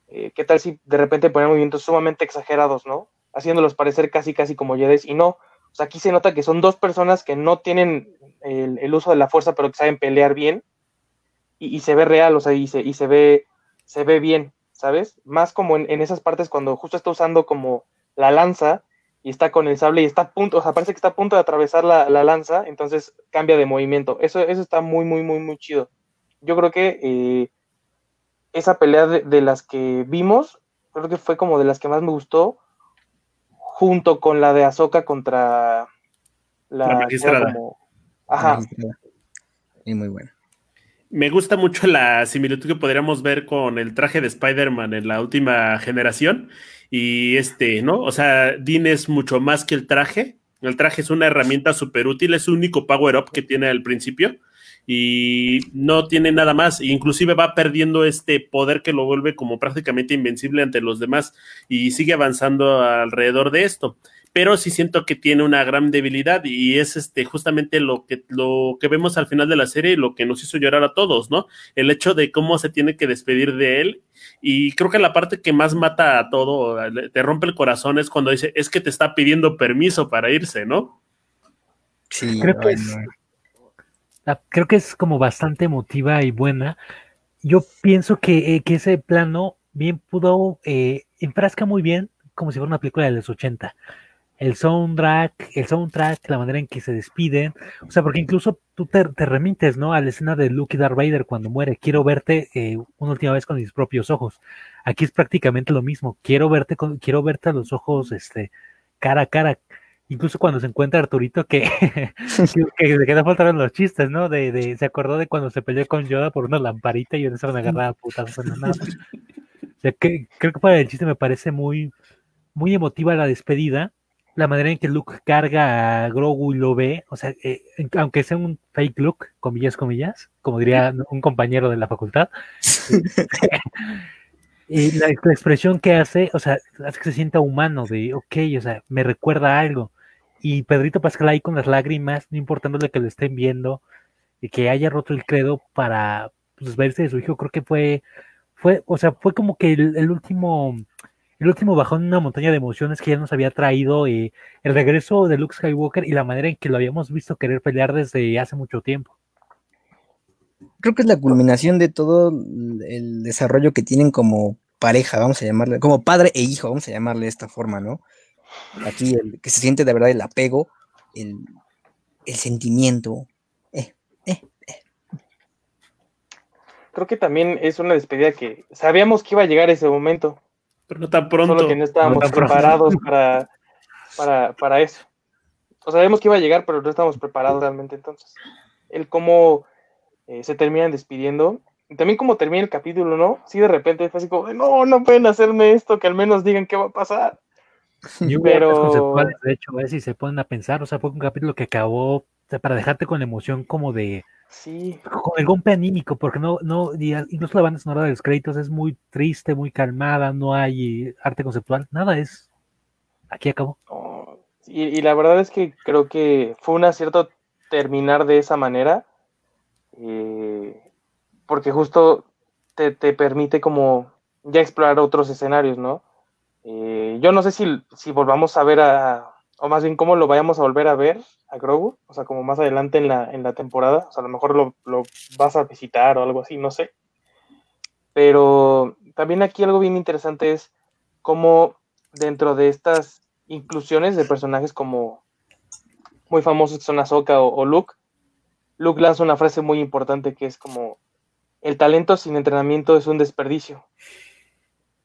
eh, qué tal si de repente ponen movimientos sumamente exagerados, ¿no? Haciéndolos parecer casi, casi como Jedi y no. O sea, aquí se nota que son dos personas que no tienen el, uso de la fuerza, pero que saben pelear bien y, y se ve real, o sea, y se, y se ve, se ve bien. ¿sabes? Más como en, esas partes cuando justo está usando como la lanza y está con el sable y está a punto, o sea, parece que está a punto de atravesar la, lanza, entonces cambia de movimiento. Eso, eso está muy, muy, muy, muy chido. Yo creo que eh, esa pelea de, las que vimos, creo que fue como de las que más me gustó, junto con la de Azoka contra la, la magistrada. Ajá. Y muy buena. Me gusta mucho la similitud que podríamos ver con el traje de Spider-Man en la última generación. Y este, ¿no? O sea, Dean es mucho más que el traje. El traje es una herramienta súper útil, es su único power-up que tiene al principio. Y no tiene nada más. Inclusive va perdiendo este poder que lo vuelve como prácticamente invencible ante los demás. Y sigue avanzando alrededor de esto pero sí siento que tiene una gran debilidad y es este justamente lo que lo que vemos al final de la serie y lo que nos hizo llorar a todos, ¿no? El hecho de cómo se tiene que despedir de él y creo que la parte que más mata a todo, te rompe el corazón es cuando dice, es que te está pidiendo permiso para irse, ¿no? Sí, creo que es, creo que es como bastante emotiva y buena. Yo pienso que, eh, que ese plano bien pudo, eh, enfrasca muy bien como si fuera una película de los 80 el soundtrack, el soundtrack, la manera en que se despiden, o sea, porque incluso tú te, remites, ¿no? A la escena de Luke y Darth Vader cuando muere, quiero verte eh, una última vez con mis propios ojos. Aquí es prácticamente lo mismo, quiero verte con, quiero verte a los ojos, este, cara a cara. Incluso cuando se encuentra Arturito que, que, se queda faltando los chistes, ¿no? De, de, se acordó de cuando se peleó con Yoda por una lamparita y se van a agarrar a putas. nada. que, creo que para el chiste me parece muy, muy emotiva la despedida la manera en que Luke carga a Grogu y lo ve, o sea, eh, aunque sea un fake look, comillas, comillas, como diría un compañero de la facultad, y la, expresión que hace, o sea, hace que se sienta humano, de, ok, o sea, me recuerda a algo. Y Pedrito Pascal ahí con las lágrimas, no importando lo que lo estén viendo, y que haya roto el credo para pues, verse de su hijo, creo que fue, fue, o sea, fue como que el último el último bajón en una montaña de emociones que ya nos había traído eh, el regreso de Luke Skywalker y la manera en que lo habíamos visto querer pelear desde hace mucho tiempo. Creo que es la culminación de todo el desarrollo que tienen como pareja, vamos a llamarle, como padre e hijo, vamos a llamarle de esta forma, ¿no? Aquí el, que se siente de verdad el apego, el, sentimiento. Eh, eh, eh. Creo que también es una despedida que sabíamos que iba a llegar ese momento. Pero no tan pronto. Solo que no estábamos preparados para, para, para, eso. O sabemos que iba a llegar, pero no estábamos preparados realmente entonces. El cómo eh, se terminan despidiendo. Y también cómo termina el capítulo, ¿no? Sí, de repente fue así como, no, no pueden hacerme esto, que al menos digan qué va a pasar. pero... de hecho, a ver si se ponen a pensar, o sea, fue un capítulo que acabó para dejarte con la emoción como de, Sí. Con el golpe anímico, porque no, no, incluso la banda sonora de los créditos es muy triste, muy calmada, no hay arte conceptual, nada es. Aquí acabó. y, la verdad es que creo que fue un acierto terminar de esa manera, eh, porque justo te, permite como ya explorar otros escenarios, ¿no? Eh, yo no sé si, si volvamos a ver a, o más bien cómo lo vayamos a volver a ver a Grogu, o sea, como más adelante en la, en la temporada, o sea, a lo mejor lo, lo, vas a visitar o algo así, no sé. Pero también aquí algo bien interesante es cómo dentro de estas inclusiones de personajes como muy famosos que son Ahsoka o, o Luke, Luke lanza una frase muy importante que es como, el talento sin entrenamiento es un desperdicio.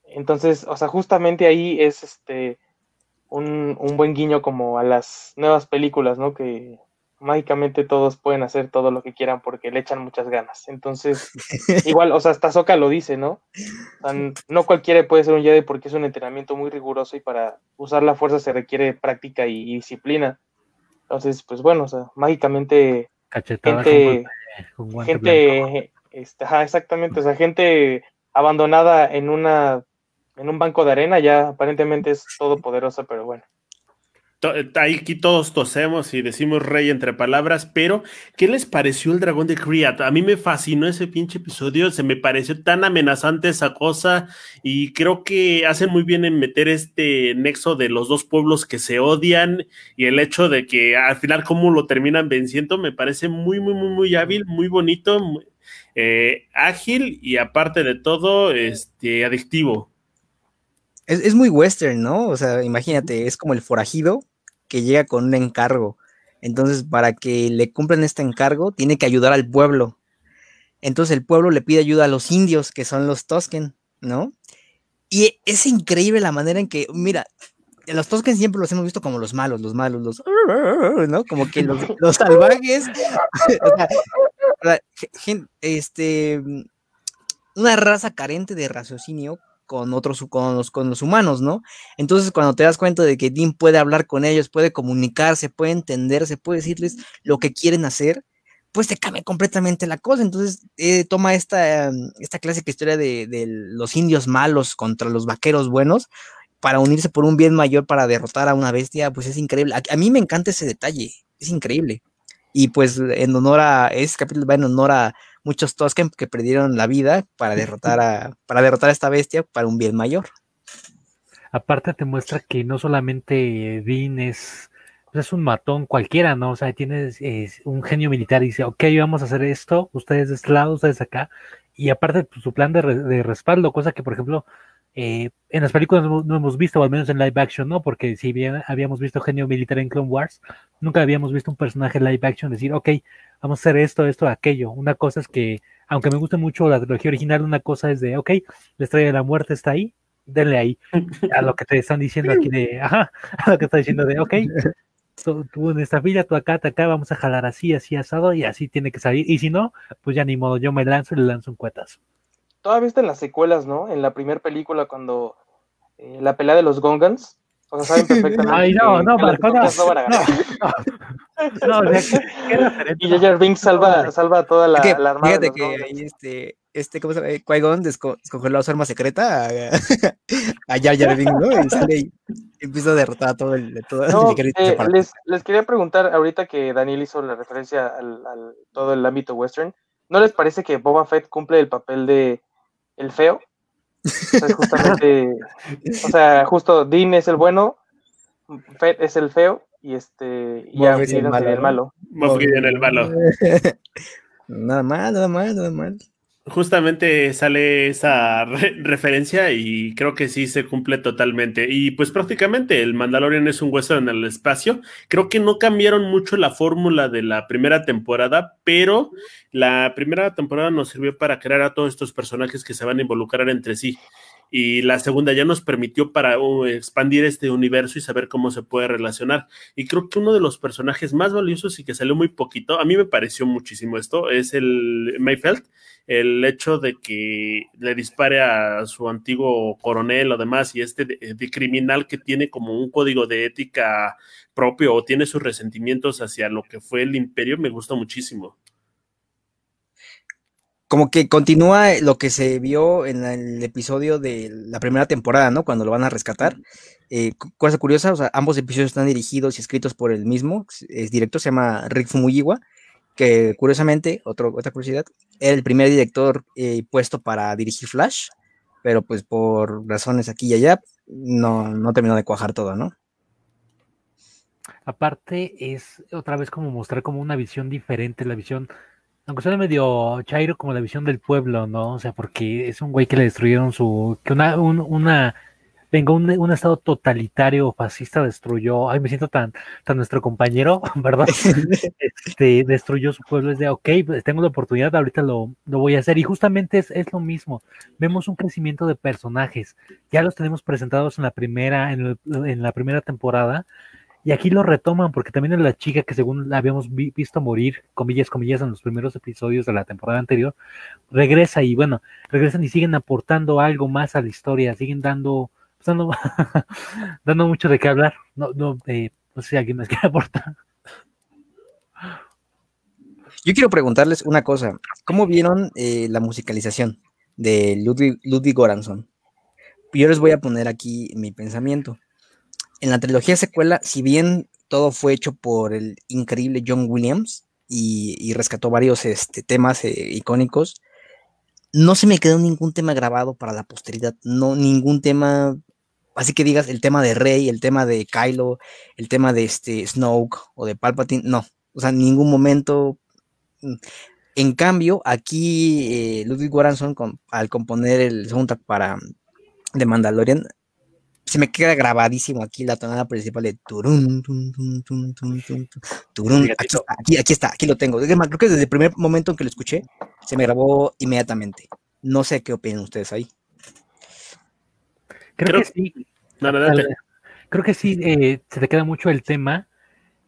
Entonces, o sea, justamente ahí es este un, un buen guiño como a las nuevas películas, ¿no? Que mágicamente todos pueden hacer todo lo que quieran porque le echan muchas ganas. Entonces, igual, o sea, hasta Soka lo dice, ¿no? O sea, no cualquiera puede ser un Jedi porque es un entrenamiento muy riguroso y para usar la fuerza se requiere práctica y, y disciplina. Entonces, pues bueno, o sea, mágicamente Cachetada gente, con guante- con guante blanco. gente, este, ajá, exactamente, o sea, gente abandonada en una en un banco de arena ya aparentemente es todopoderosa, pero bueno. Ahí aquí todos tosemos y decimos rey entre palabras, pero ¿qué les pareció el dragón de Kriat? A mí me fascinó ese pinche episodio, se me pareció tan amenazante esa cosa y creo que hacen muy bien en meter este nexo de los dos pueblos que se odian y el hecho de que al final cómo lo terminan venciendo me parece muy, muy, muy, muy hábil, muy bonito, muy- eh, ágil y aparte de todo, este, adictivo. Es, es muy western, ¿no? O sea, imagínate, es como el forajido que llega con un encargo. Entonces, para que le cumplan este encargo, tiene que ayudar al pueblo. Entonces, el pueblo le pide ayuda a los indios, que son los Tosken, ¿no? Y es increíble la manera en que, mira, los Tosken siempre los hemos visto como los malos, los malos, los, ¿no? Como que los, los salvajes. o sea, este, una raza carente de raciocinio con otros, con los, con los humanos, ¿no? Entonces, cuando te das cuenta de que Dean puede hablar con ellos, puede comunicarse, puede entenderse, puede decirles lo que quieren hacer, pues te cambia completamente la cosa. Entonces, eh, toma esta, esta clásica historia de, de los indios malos contra los vaqueros buenos para unirse por un bien mayor para derrotar a una bestia, pues es increíble. A, a mí me encanta ese detalle, es increíble. Y pues en honor a, ese capítulo va en honor a muchos Tosken que perdieron la vida para derrotar a, para derrotar a esta bestia para un bien mayor. Aparte te muestra que no solamente Dean es, pues, es un matón cualquiera, ¿no? O sea, tienes es un genio militar y dice, ok, vamos a hacer esto, ustedes de este lado, ustedes de acá. Y aparte pues, su plan de, re- de respaldo, cosa que, por ejemplo, eh, en las películas no, hemos visto, o al menos en live action, ¿no? Porque si bien habíamos visto genio militar en Clone Wars, nunca habíamos visto un personaje live action decir, ok, vamos a hacer esto, esto, aquello. Una cosa es que, aunque me guste mucho la trilogía original, una cosa es de, ok, la estrella de la muerte está ahí, denle ahí a lo que te están diciendo aquí de, ajá, a lo que está diciendo de, ok, tú, tú en esta fila, tú acá, tú acá, vamos a jalar así, así asado y así tiene que salir. Y si no, pues ya ni modo, yo me lanzo y le lanzo un cuetazo. Todavía está en las secuelas, ¿no? En la primera película cuando eh, la pelea de los Gongans, o sea, saben perfectamente Ay, no, no, que los Marco, no, van a ganar. no, no, o sea, ¿qué, qué referente? Y Jar Binks salva, salva a toda la, Que- la armada. de fíjate los que Gongans. ahí este, este, ¿cómo se llama? Qui-Gon desco- descongeló su arma secreta a, a Jar Jar Binks, ¿no? Y sale y empieza a derrotar a todo el, todo el No, ejército eh, les, les quería preguntar, ahorita que Daniel hizo la referencia al, al- todo el ámbito western, ¿no les parece que Boba Fett cumple el papel de el feo? O sea, es justamente, o sea, justo Dean es el bueno, Fett es el feo y este y Boba ya Fett es el malo. Moff el malo. Nada mal, nada mal, nada mal. Justamente sale esa re- referencia y creo que sí se cumple totalmente. Y pues prácticamente el Mandalorian es un western en el espacio. Creo que no cambiaron mucho la fórmula de la primera temporada, pero la primera temporada nos sirvió para crear a todos estos personajes que se van a involucrar entre sí. Y la segunda ya nos permitió para uh, expandir este universo y saber cómo se puede relacionar. Y creo que uno de los personajes más valiosos y que salió muy poquito, a mí me pareció muchísimo esto, es el Mayfeld el hecho de que le dispare a su antiguo coronel o demás y este de, criminal que tiene como un código de ética propio o tiene sus resentimientos hacia lo que fue el imperio me gusta muchísimo. Como que continúa lo que se vio en el episodio de la primera temporada, ¿no? Cuando lo van a rescatar. Eh, cosa curiosa, o sea, ambos episodios están dirigidos y escritos por el mismo, es director, se llama Rick Fumuyiwa, que curiosamente, otro, otra curiosidad, era el primer director eh, puesto para dirigir Flash, pero pues por razones aquí y allá no, no terminó de cuajar todo, ¿no? Aparte es otra vez como mostrar como una visión diferente, la visión, aunque suene medio chairo, como la visión del pueblo, ¿no? O sea, porque es un güey que le destruyeron su, que una, un, una venga un, un, estado totalitario fascista destruyó, ay, me siento tan, tan nuestro compañero, ¿verdad? este, destruyó su pueblo, es de, ok, pues, tengo la oportunidad, ahorita lo, lo voy a hacer. Y justamente es, es, lo mismo, vemos un crecimiento de personajes, ya los tenemos presentados en la primera, en, el, en la primera temporada, y aquí lo retoman porque también es la chica que según la habíamos vi visto morir, comillas, comillas, en los primeros episodios de la temporada anterior, regresa y bueno, regresan y siguen aportando algo más a la historia, siguen dando, pues, dando, dando mucho de qué hablar. No, no, eh, no sé si alguien más quiere aportar. Yo quiero preguntarles una cosa. ¿Cómo vieron eh, la musicalización de Ludwig, Ludwig Goranson? Yo les voy a poner aquí mi pensamiento en la trilogía secuela, si bien todo fue hecho por el increíble John Williams y, rescató varios este, temas eh, icónicos, no se me quedó ningún tema grabado para la posteridad, no ningún tema, así que digas el tema de Rey, el tema de Kylo, el tema de este Snoke o de Palpatine, no, o sea, ningún momento. En cambio, aquí eh, Ludwig Göransson al componer el soundtrack para The Mandalorian se me queda grabadísimo aquí la tonada principal de turun, turun, Aquí, aquí, aquí, está, aquí lo tengo. Creo que desde el primer momento en que lo escuché, se me grabó inmediatamente. No sé qué opinan ustedes ahí. Creo, que sí. Creo que sí, eh, se te queda mucho el tema.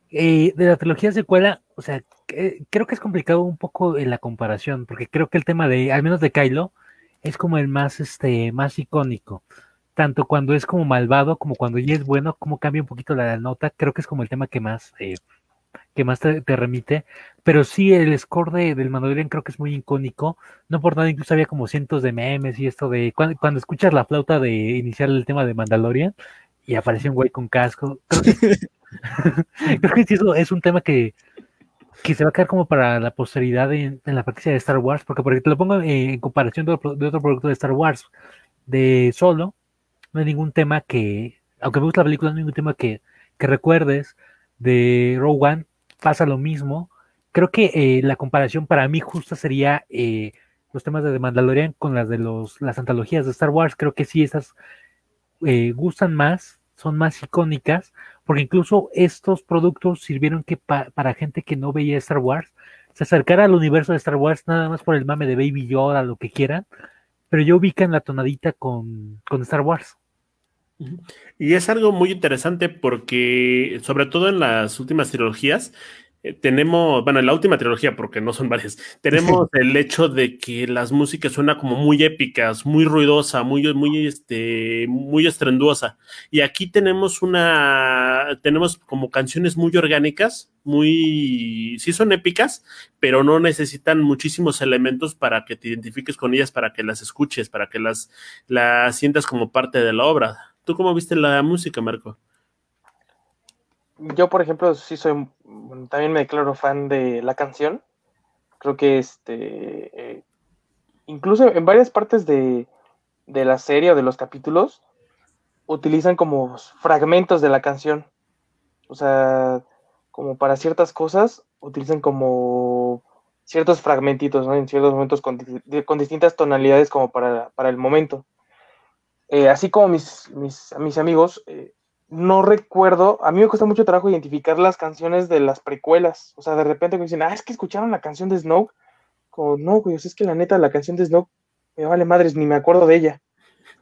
Eh, de la trilogía secuela, o sea, creo que es complicado un poco en la comparación, porque creo que el tema de, al menos de Kylo, es como el más, este, más icónico tanto cuando es como malvado como cuando ya es bueno, como cambia un poquito la nota, creo que es como el tema que más, eh, que más te, remite, pero sí el score de, del Mandalorian creo que es muy icónico, no por nada incluso había como cientos de memes y esto de cuando, cuando escuchas la flauta de iniciar el tema de Mandalorian y aparece un güey con casco, creo que, creo que sí, eso es un tema que, que se va a quedar como para la posteridad en, la franquicia de Star Wars, porque, porque te lo pongo en comparación de otro, de otro producto de Star Wars, de Solo, no hay ningún tema que, aunque me gusta la película, no hay ningún tema que, que recuerdes. De Rogue One pasa lo mismo. Creo que eh, la comparación para mí justa sería eh, los temas de The Mandalorian con las de los, las antologías de Star Wars. Creo que sí, esas eh, gustan más, son más icónicas, porque incluso estos productos sirvieron que para gente que no veía Star Wars se acercara al universo de Star Wars nada más por el mame de Baby Yoda, lo que quieran, pero ya ubican la tonadita con, con Star Wars. Y es algo muy interesante porque, sobre todo en las últimas trilogías, eh, tenemos, bueno, en la última trilogía, porque no son varias, tenemos el hecho de que las músicas suenan como muy épicas, muy ruidosa, muy, muy, este, muy estrenduosa. Y aquí tenemos una, tenemos como canciones muy orgánicas, muy, sí son épicas, pero no necesitan muchísimos elementos para que te identifiques con ellas, para que las escuches, para que las, las sientas como parte de la obra. ¿Tú cómo viste la música, Marco? yo, por ejemplo, sí soy, también me declaro fan de la canción. Creo que este, eh, incluso en varias partes de, de, la serie o de los capítulos, utilizan como fragmentos de la canción. O sea, como para ciertas cosas, utilizan como ciertos fragmentitos, ¿no? En ciertos momentos con, con distintas tonalidades como para, para el momento. Eh, así como mis, mis, amigos, eh, no recuerdo, a mí me cuesta mucho trabajo identificar las canciones de las precuelas. O sea, de repente me dicen, ah, es que escucharon la canción de Snow. Como, no, güey, es que la neta, la canción de Snow me vale madres, ni me acuerdo de ella.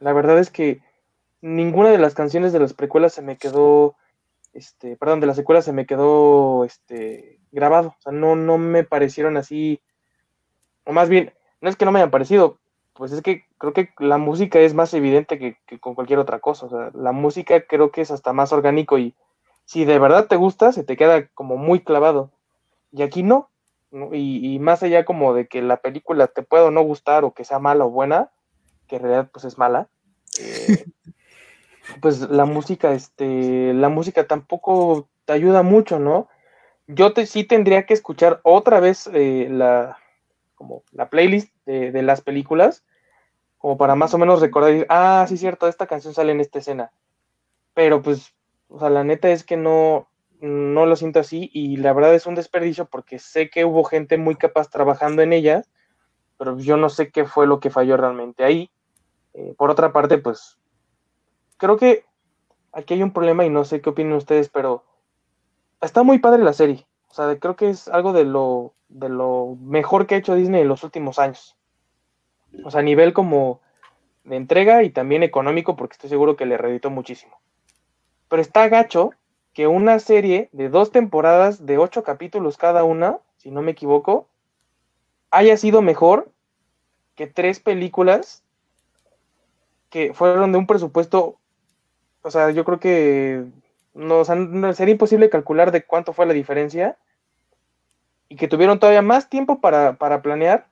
La verdad es que ninguna de las canciones de las precuelas se me quedó, este, perdón, de las secuelas se me quedó, este, grabado. O sea, no, no me parecieron así, o más bien, no es que no me hayan parecido, pues es que creo que la música es más evidente que, con cualquier otra cosa. O sea, la música creo que es hasta más orgánico y si de verdad te gusta, se te queda como muy clavado. Y aquí no. Y, más allá como de que la película te pueda o no gustar o que sea mala o buena, que en realidad pues es mala, eh, pues la música, este, la música tampoco te ayuda mucho, ¿no? Yo te, sí tendría que escuchar otra vez eh, la, como la playlist de, las películas, como para más o menos recordar, ah, sí, cierto, esta canción sale en esta escena. Pero pues, o sea, la neta es que no, no lo siento así y la verdad es un desperdicio porque sé que hubo gente muy capaz trabajando en ella, pero yo no sé qué fue lo que falló realmente ahí. Eh, por otra parte, pues creo que aquí hay un problema y no sé qué opinan ustedes, pero está muy padre la serie. O sea, creo que es algo de lo, de lo mejor que ha hecho Disney en los últimos años. O sea, a nivel como de entrega y también económico, porque estoy seguro que le reeditó muchísimo. Pero está gacho que una serie de dos temporadas de ocho capítulos cada una, si no me equivoco, haya sido mejor que tres películas que fueron de un presupuesto, o sea, yo creo que no, sería imposible calcular de cuánto fue la diferencia y que tuvieron todavía más tiempo para, planear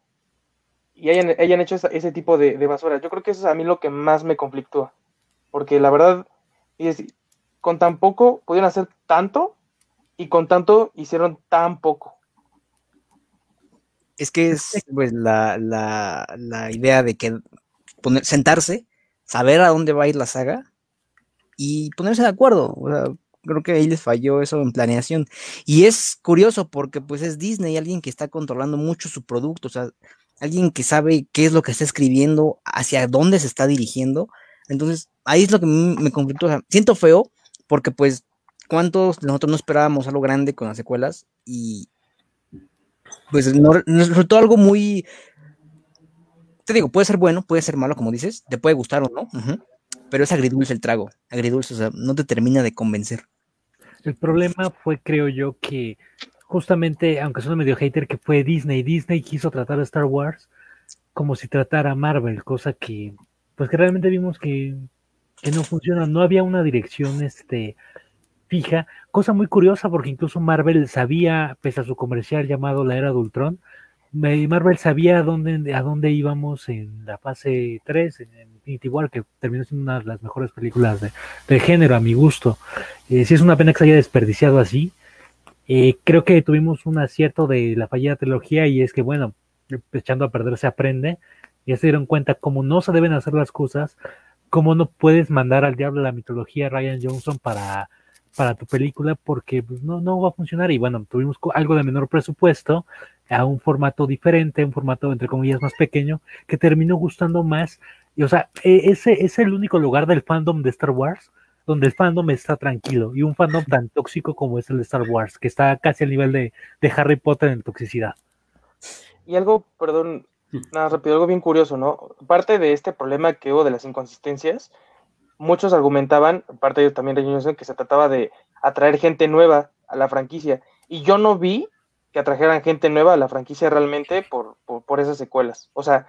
y hayan, hayan hecho ese tipo de, basura. Yo creo que eso es a mí lo que más me conflictúa, porque la verdad, con tan poco pudieron hacer tanto y con tanto hicieron tan poco. Es que es pues la, la idea de que poner, sentarse, saber a dónde va a ir la saga y ponerse de acuerdo. O sea, creo que ahí les falló eso en planeación. Y es curioso porque pues es Disney, alguien que está controlando mucho su producto, o sea, alguien que sabe qué es lo que está escribiendo, hacia dónde se está dirigiendo. Entonces, ahí es lo que me conflictó. Siento feo porque pues, ¿cuántos nosotros no esperábamos algo grande con las secuelas? Y pues nos resultó algo muy... Te digo, puede ser bueno, puede ser malo, como dices, te puede gustar o no, pero es agridulce el trago, agridulce, o sea, no te termina de convencer. El problema fue, creo yo, que justamente, aunque soy medio hater, que fue Disney. Disney quiso tratar a Star Wars como si tratara a Marvel, cosa que, pues que realmente vimos que, que no funciona. No había una dirección este, fija, cosa muy curiosa porque incluso Marvel sabía, pese a su comercial llamado La Era de Ultron, Marvel sabía a dónde, a dónde íbamos en la fase 3, en Infinity War, que terminó siendo una de las mejores películas de, género a mi gusto. Eh, si es una pena que se haya desperdiciado así. Eh, creo que tuvimos un acierto de la fallida trilogía y es que, bueno, echando a perder se aprende. Ya se dieron cuenta cómo no se deben hacer las cosas, cómo no puedes mandar al diablo la mitología Ryan Johnson para para tu película porque pues, no, no va a funcionar. Y bueno, tuvimos algo de menor presupuesto a un formato diferente, un formato entre comillas más pequeño, que terminó gustando más. Y o sea, e, ese es el único lugar del fandom de Star Wars donde el fandom está tranquilo y un fandom tan tóxico como es el de Star Wars, que está casi al nivel de, de Harry Potter en toxicidad. Y algo, perdón, nada rápido, algo bien curioso, ¿no? Parte de este problema que hubo de las inconsistencias muchos argumentaban, aparte de ellos también de que se trataba de atraer gente nueva a la franquicia. Y yo no vi que atrajeran gente nueva a la franquicia realmente por, por, esas secuelas. O sea,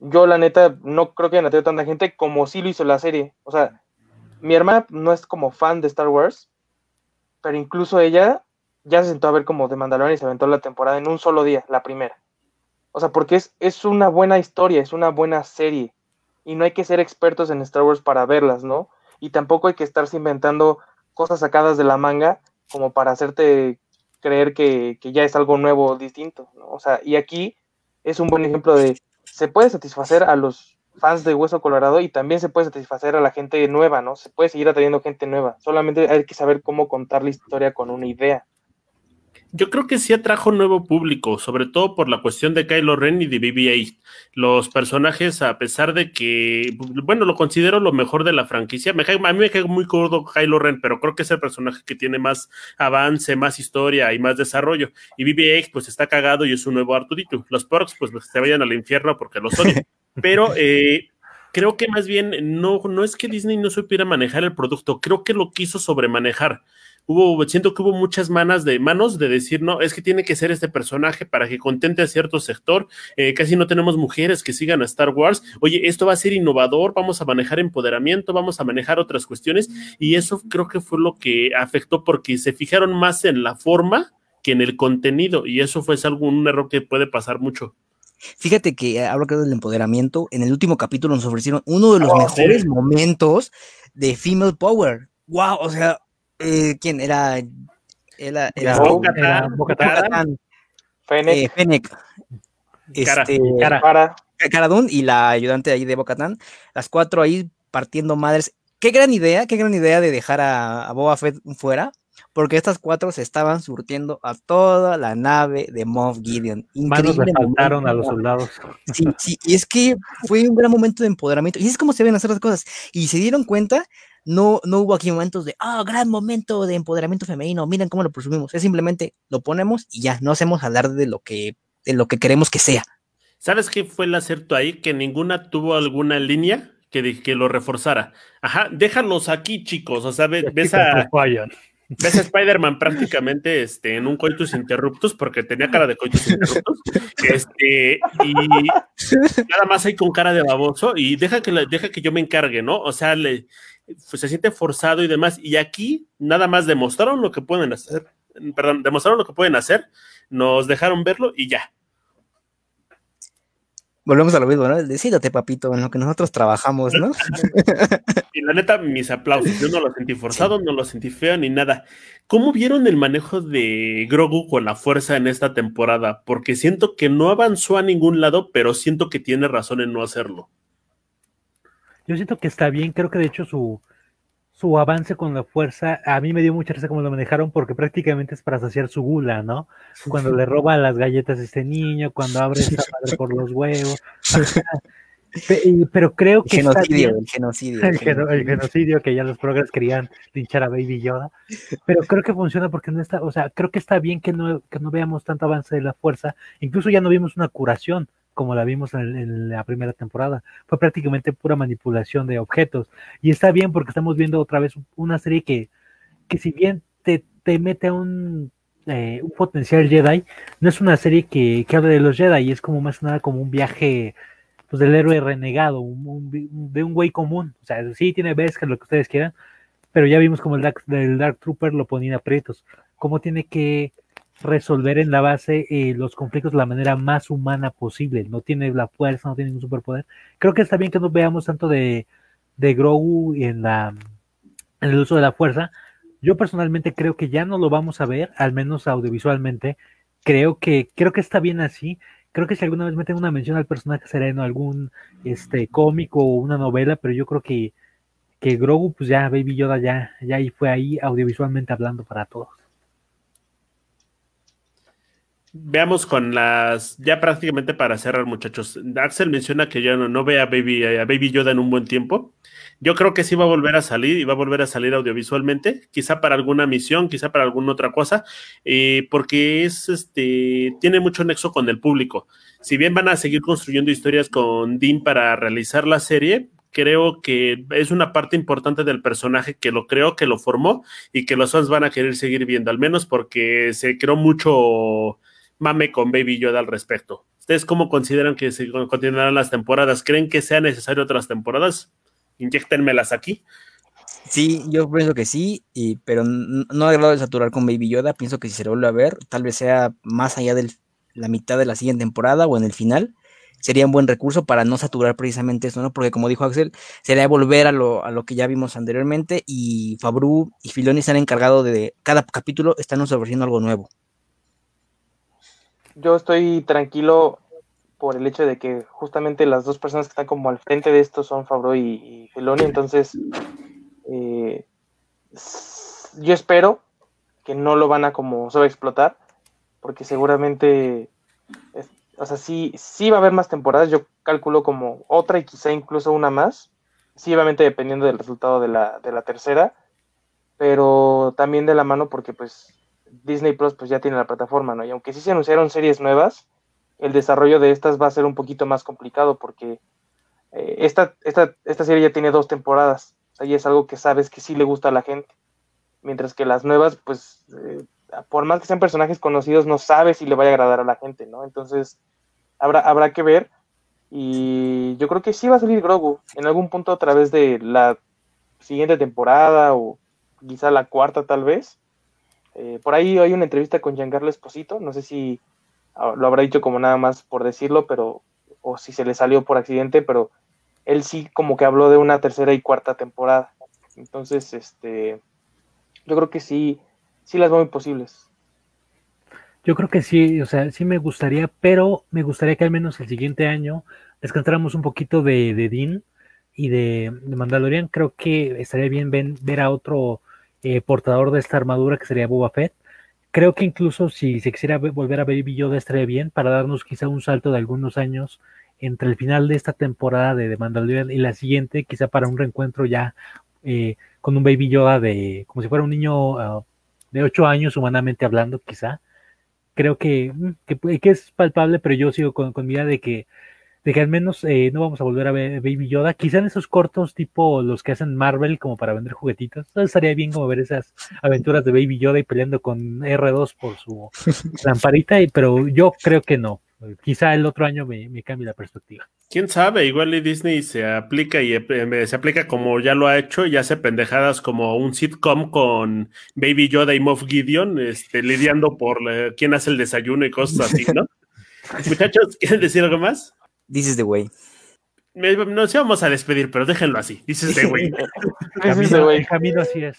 yo la neta no creo que haya atraído tanta gente como sí lo hizo la serie. O sea, mi hermana no es como fan de Star Wars, pero incluso ella ya se sentó a ver como de Mandalorian y se aventó la temporada en un solo día, la primera. O sea, porque es, es una buena historia, es una buena serie y no hay que ser expertos en Star Wars para verlas, ¿no? Y tampoco hay que estarse inventando cosas sacadas de la manga como para hacerte creer que, ya es algo nuevo o distinto, ¿no? O sea, y aquí es un buen ejemplo de, se puede satisfacer a los fans de Hueso Colorado y también se puede satisfacer a la gente nueva, ¿no? Se puede seguir atrayendo gente nueva, solamente hay que saber cómo contar la historia con una idea yo creo que sí atrajo nuevo público, sobre todo por la cuestión de Kylo Ren y de BB-8. Los personajes, a pesar de que, bueno, lo considero lo mejor de la franquicia, me a mí me cae muy gordo Kylo Ren, pero creo que es el personaje que tiene más avance, más historia y más desarrollo. Y BB-8, pues está cagado y es un nuevo Arturito. Los Porks, pues se vayan al infierno porque los odio. pero eh, creo que más bien no, no es que Disney no supiera manejar el producto, creo que lo quiso sobremanejar hubo, siento que hubo muchas manos de manos de decir, no, es que tiene que ser este personaje para que contente a cierto sector. Eh, casi no tenemos mujeres que sigan a Star Wars. Oye, esto va a ser innovador, vamos a manejar empoderamiento, vamos a manejar otras cuestiones. Y eso creo que fue lo que afectó porque se fijaron más en la forma que en el contenido. Y eso fue algo, un error que puede pasar mucho. Fíjate que hablo del empoderamiento. En el último capítulo nos ofrecieron uno de los oh, mejores momentos de Female Power. Wow, o sea, eh, ¿quién era? Era, era, Fennec. Fennec. Este, Cara. Caradun y la ayudante ahí de Bocatán, las cuatro ahí partiendo madres. Qué gran idea, qué gran idea de dejar a, a Boba Fett fuera, porque estas cuatro se estaban surtiendo a toda la nave de Moff Gideon. Increíble. Manos a los soldados. Sí, sí, y es que fue un gran momento de empoderamiento. Y es como se ven hacer las cosas. Y se dieron cuenta no, no hubo aquí momentos de, ah, gran momento de empoderamiento femenino, miren cómo lo presumimos. Es simplemente lo ponemos y ya, no hacemos hablar de lo que, de lo que queremos que sea. ¿Sabes qué fue el acierto ahí? Que ninguna tuvo alguna línea que, que lo reforzara. Ajá, déjalos aquí, chicos. O sea, ves, a, ves a Spider-Man prácticamente este, en un coitus interruptus, porque tenía cara de coitus interruptus. Este, y nada más ahí con cara de baboso, y deja que, deja que yo me encargue, ¿no? O sea, le, pues, se siente forzado y demás. Y aquí nada más demostraron lo que pueden hacer, perdón, demostraron lo que pueden hacer, nos dejaron verlo y ya. Volvemos a lo mismo, ¿no? Decídate, papito, en lo que nosotros trabajamos, ¿no? y la neta, mis aplausos. Yo no lo sentí forzado, no lo sentí feo ni nada. ¿Cómo vieron el manejo de Grogu con la fuerza en esta temporada? Porque siento que no avanzó a ningún lado, pero siento que tiene razón en no hacerlo. Yo siento que está bien, creo que de hecho su, su avance con la fuerza, a mí me dio mucha risa como lo manejaron porque prácticamente es para saciar su gula, ¿no? Cuando le roba las galletas a este niño, cuando abre esa madre por los huevos. Pero creo que. El genocidio, el genocidio. El, genocidio que ya los progres querían linchar a Baby Yoda. Pero creo que funciona porque no está, o sea, creo que está bien que no, que no veamos tanto avance de la fuerza. Incluso ya no vimos una curación como la vimos en, la primera temporada. Fue prácticamente pura manipulación de objetos. Y está bien porque estamos viendo otra vez una serie que, que si bien te, te mete a un, eh, un potencial Jedi, no es una serie que, que habla de los Jedi, es como más nada como un viaje pues, del héroe renegado, de un güey común. O sea, sí tiene que lo que ustedes quieran, pero ya vimos como el Dark, el Dark Trooper lo ponía aprietos. Cómo tiene que resolver en la base eh, los conflictos de la manera más humana posible. No tiene la fuerza, no tiene ningún superpoder. Creo que está bien que no veamos tanto de, de Grogu en, la, en el uso de la fuerza. Yo personalmente creo que ya no lo vamos a ver, al menos audiovisualmente. Creo que, creo que está bien así. Creo que si alguna vez meten una mención al personaje será en algún este cómico o una novela, pero yo creo que, que Grogu, pues ya, Baby Yoda ya, ya fue ahí audiovisualmente hablando para todos. Veamos con las, ya prácticamente para cerrar, muchachos. Axel menciona que ya no, no ve a Baby, a Baby Yoda en un buen tiempo. Yo creo que sí va a volver a salir y va a volver a salir audiovisualmente, quizá para alguna misión, quizá para alguna otra cosa, eh, porque es este, tiene mucho nexo con el público. Si bien van a seguir construyendo historias con Dean para realizar la serie, creo que es una parte importante del personaje que lo creo, que lo formó y que los fans van a querer seguir viendo, al menos porque se creó mucho mame con Baby Yoda al respecto. ¿Ustedes cómo consideran que se continuarán las temporadas? ¿Creen que sea necesario otras temporadas? Inyectenmelas aquí. Sí, yo pienso que sí, y, pero no he grado de saturar con Baby Yoda. Pienso que si se vuelve a ver, tal vez sea más allá de la mitad de la siguiente temporada o en el final. Sería un buen recurso para no saturar precisamente eso, ¿no? Porque como dijo Axel, sería volver a lo, que ya vimos anteriormente y Fabru y Filoni se han encargado de cada capítulo están ofreciendo algo nuevo yo estoy tranquilo por el hecho de que justamente las dos personas que están como al frente de esto son Fabro y, Feloni, entonces eh, yo espero que no lo van a como sobreexplotar, porque seguramente, o sea, sí, sí va a haber más temporadas, yo calculo como otra y quizá incluso una más, sí, obviamente dependiendo del resultado de la, de la tercera, pero también de la mano porque pues Disney Plus pues ya tiene la plataforma, ¿no? Y aunque sí se anunciaron series nuevas, el desarrollo de estas va a ser un poquito más complicado porque eh, esta, esta, esta, serie ya tiene dos temporadas, o sea, y es algo que sabes que sí le gusta a la gente, mientras que las nuevas, pues, eh, por más que sean personajes conocidos, no sabes si le vaya a agradar a la gente, ¿no? Entonces, habrá, habrá que ver, y yo creo que sí va a salir Grogu en algún punto a través de la siguiente temporada o quizá la cuarta tal vez, eh, por ahí hay una entrevista con Giancarlo Esposito, no sé si ah, lo habrá dicho como nada más por decirlo, pero o si se le salió por accidente, pero él sí como que habló de una tercera y cuarta temporada. Entonces, este, yo creo que sí, sí las veo muy posibles. Yo creo que sí, o sea, sí me gustaría, pero me gustaría que al menos el siguiente año descansáramos un poquito de, de Dean y de, Mandalorian. Creo que estaría bien ver a otro eh, portador de esta armadura que sería Boba Fett. Creo que incluso si se quisiera volver a Baby Yoda estaría bien para darnos quizá un salto de algunos años entre el final de esta temporada de The Mandalorian y la siguiente, quizá para un reencuentro ya eh, con un Baby Yoda de como si fuera un niño ah, de 8 años humanamente hablando, quizá. Creo que, mm, que, que es palpable, pero yo sigo con, con mi idea de que de que al menos eh, no vamos a volver a ver Baby Yoda. Quizá en esos cortos tipo los que hacen Marvel como para vender juguetitos. estaría bien como ver esas aventuras de Baby Yoda y peleando con R2 por su lamparita, pero yo creo que no. Quizá el otro año me, cambie la perspectiva. Quién sabe, igual y Disney se aplica y eh, se aplica como ya lo ha hecho y hace pendejadas como un sitcom con Baby Yoda y Moff Gideon, este, lidiando por quién hace el desayuno y cosas así, ¿no? Muchachos, ¿quieren decir algo más? This is the way. Nos íbamos a despedir, pero déjenlo así. This is the way. camino, camino así es.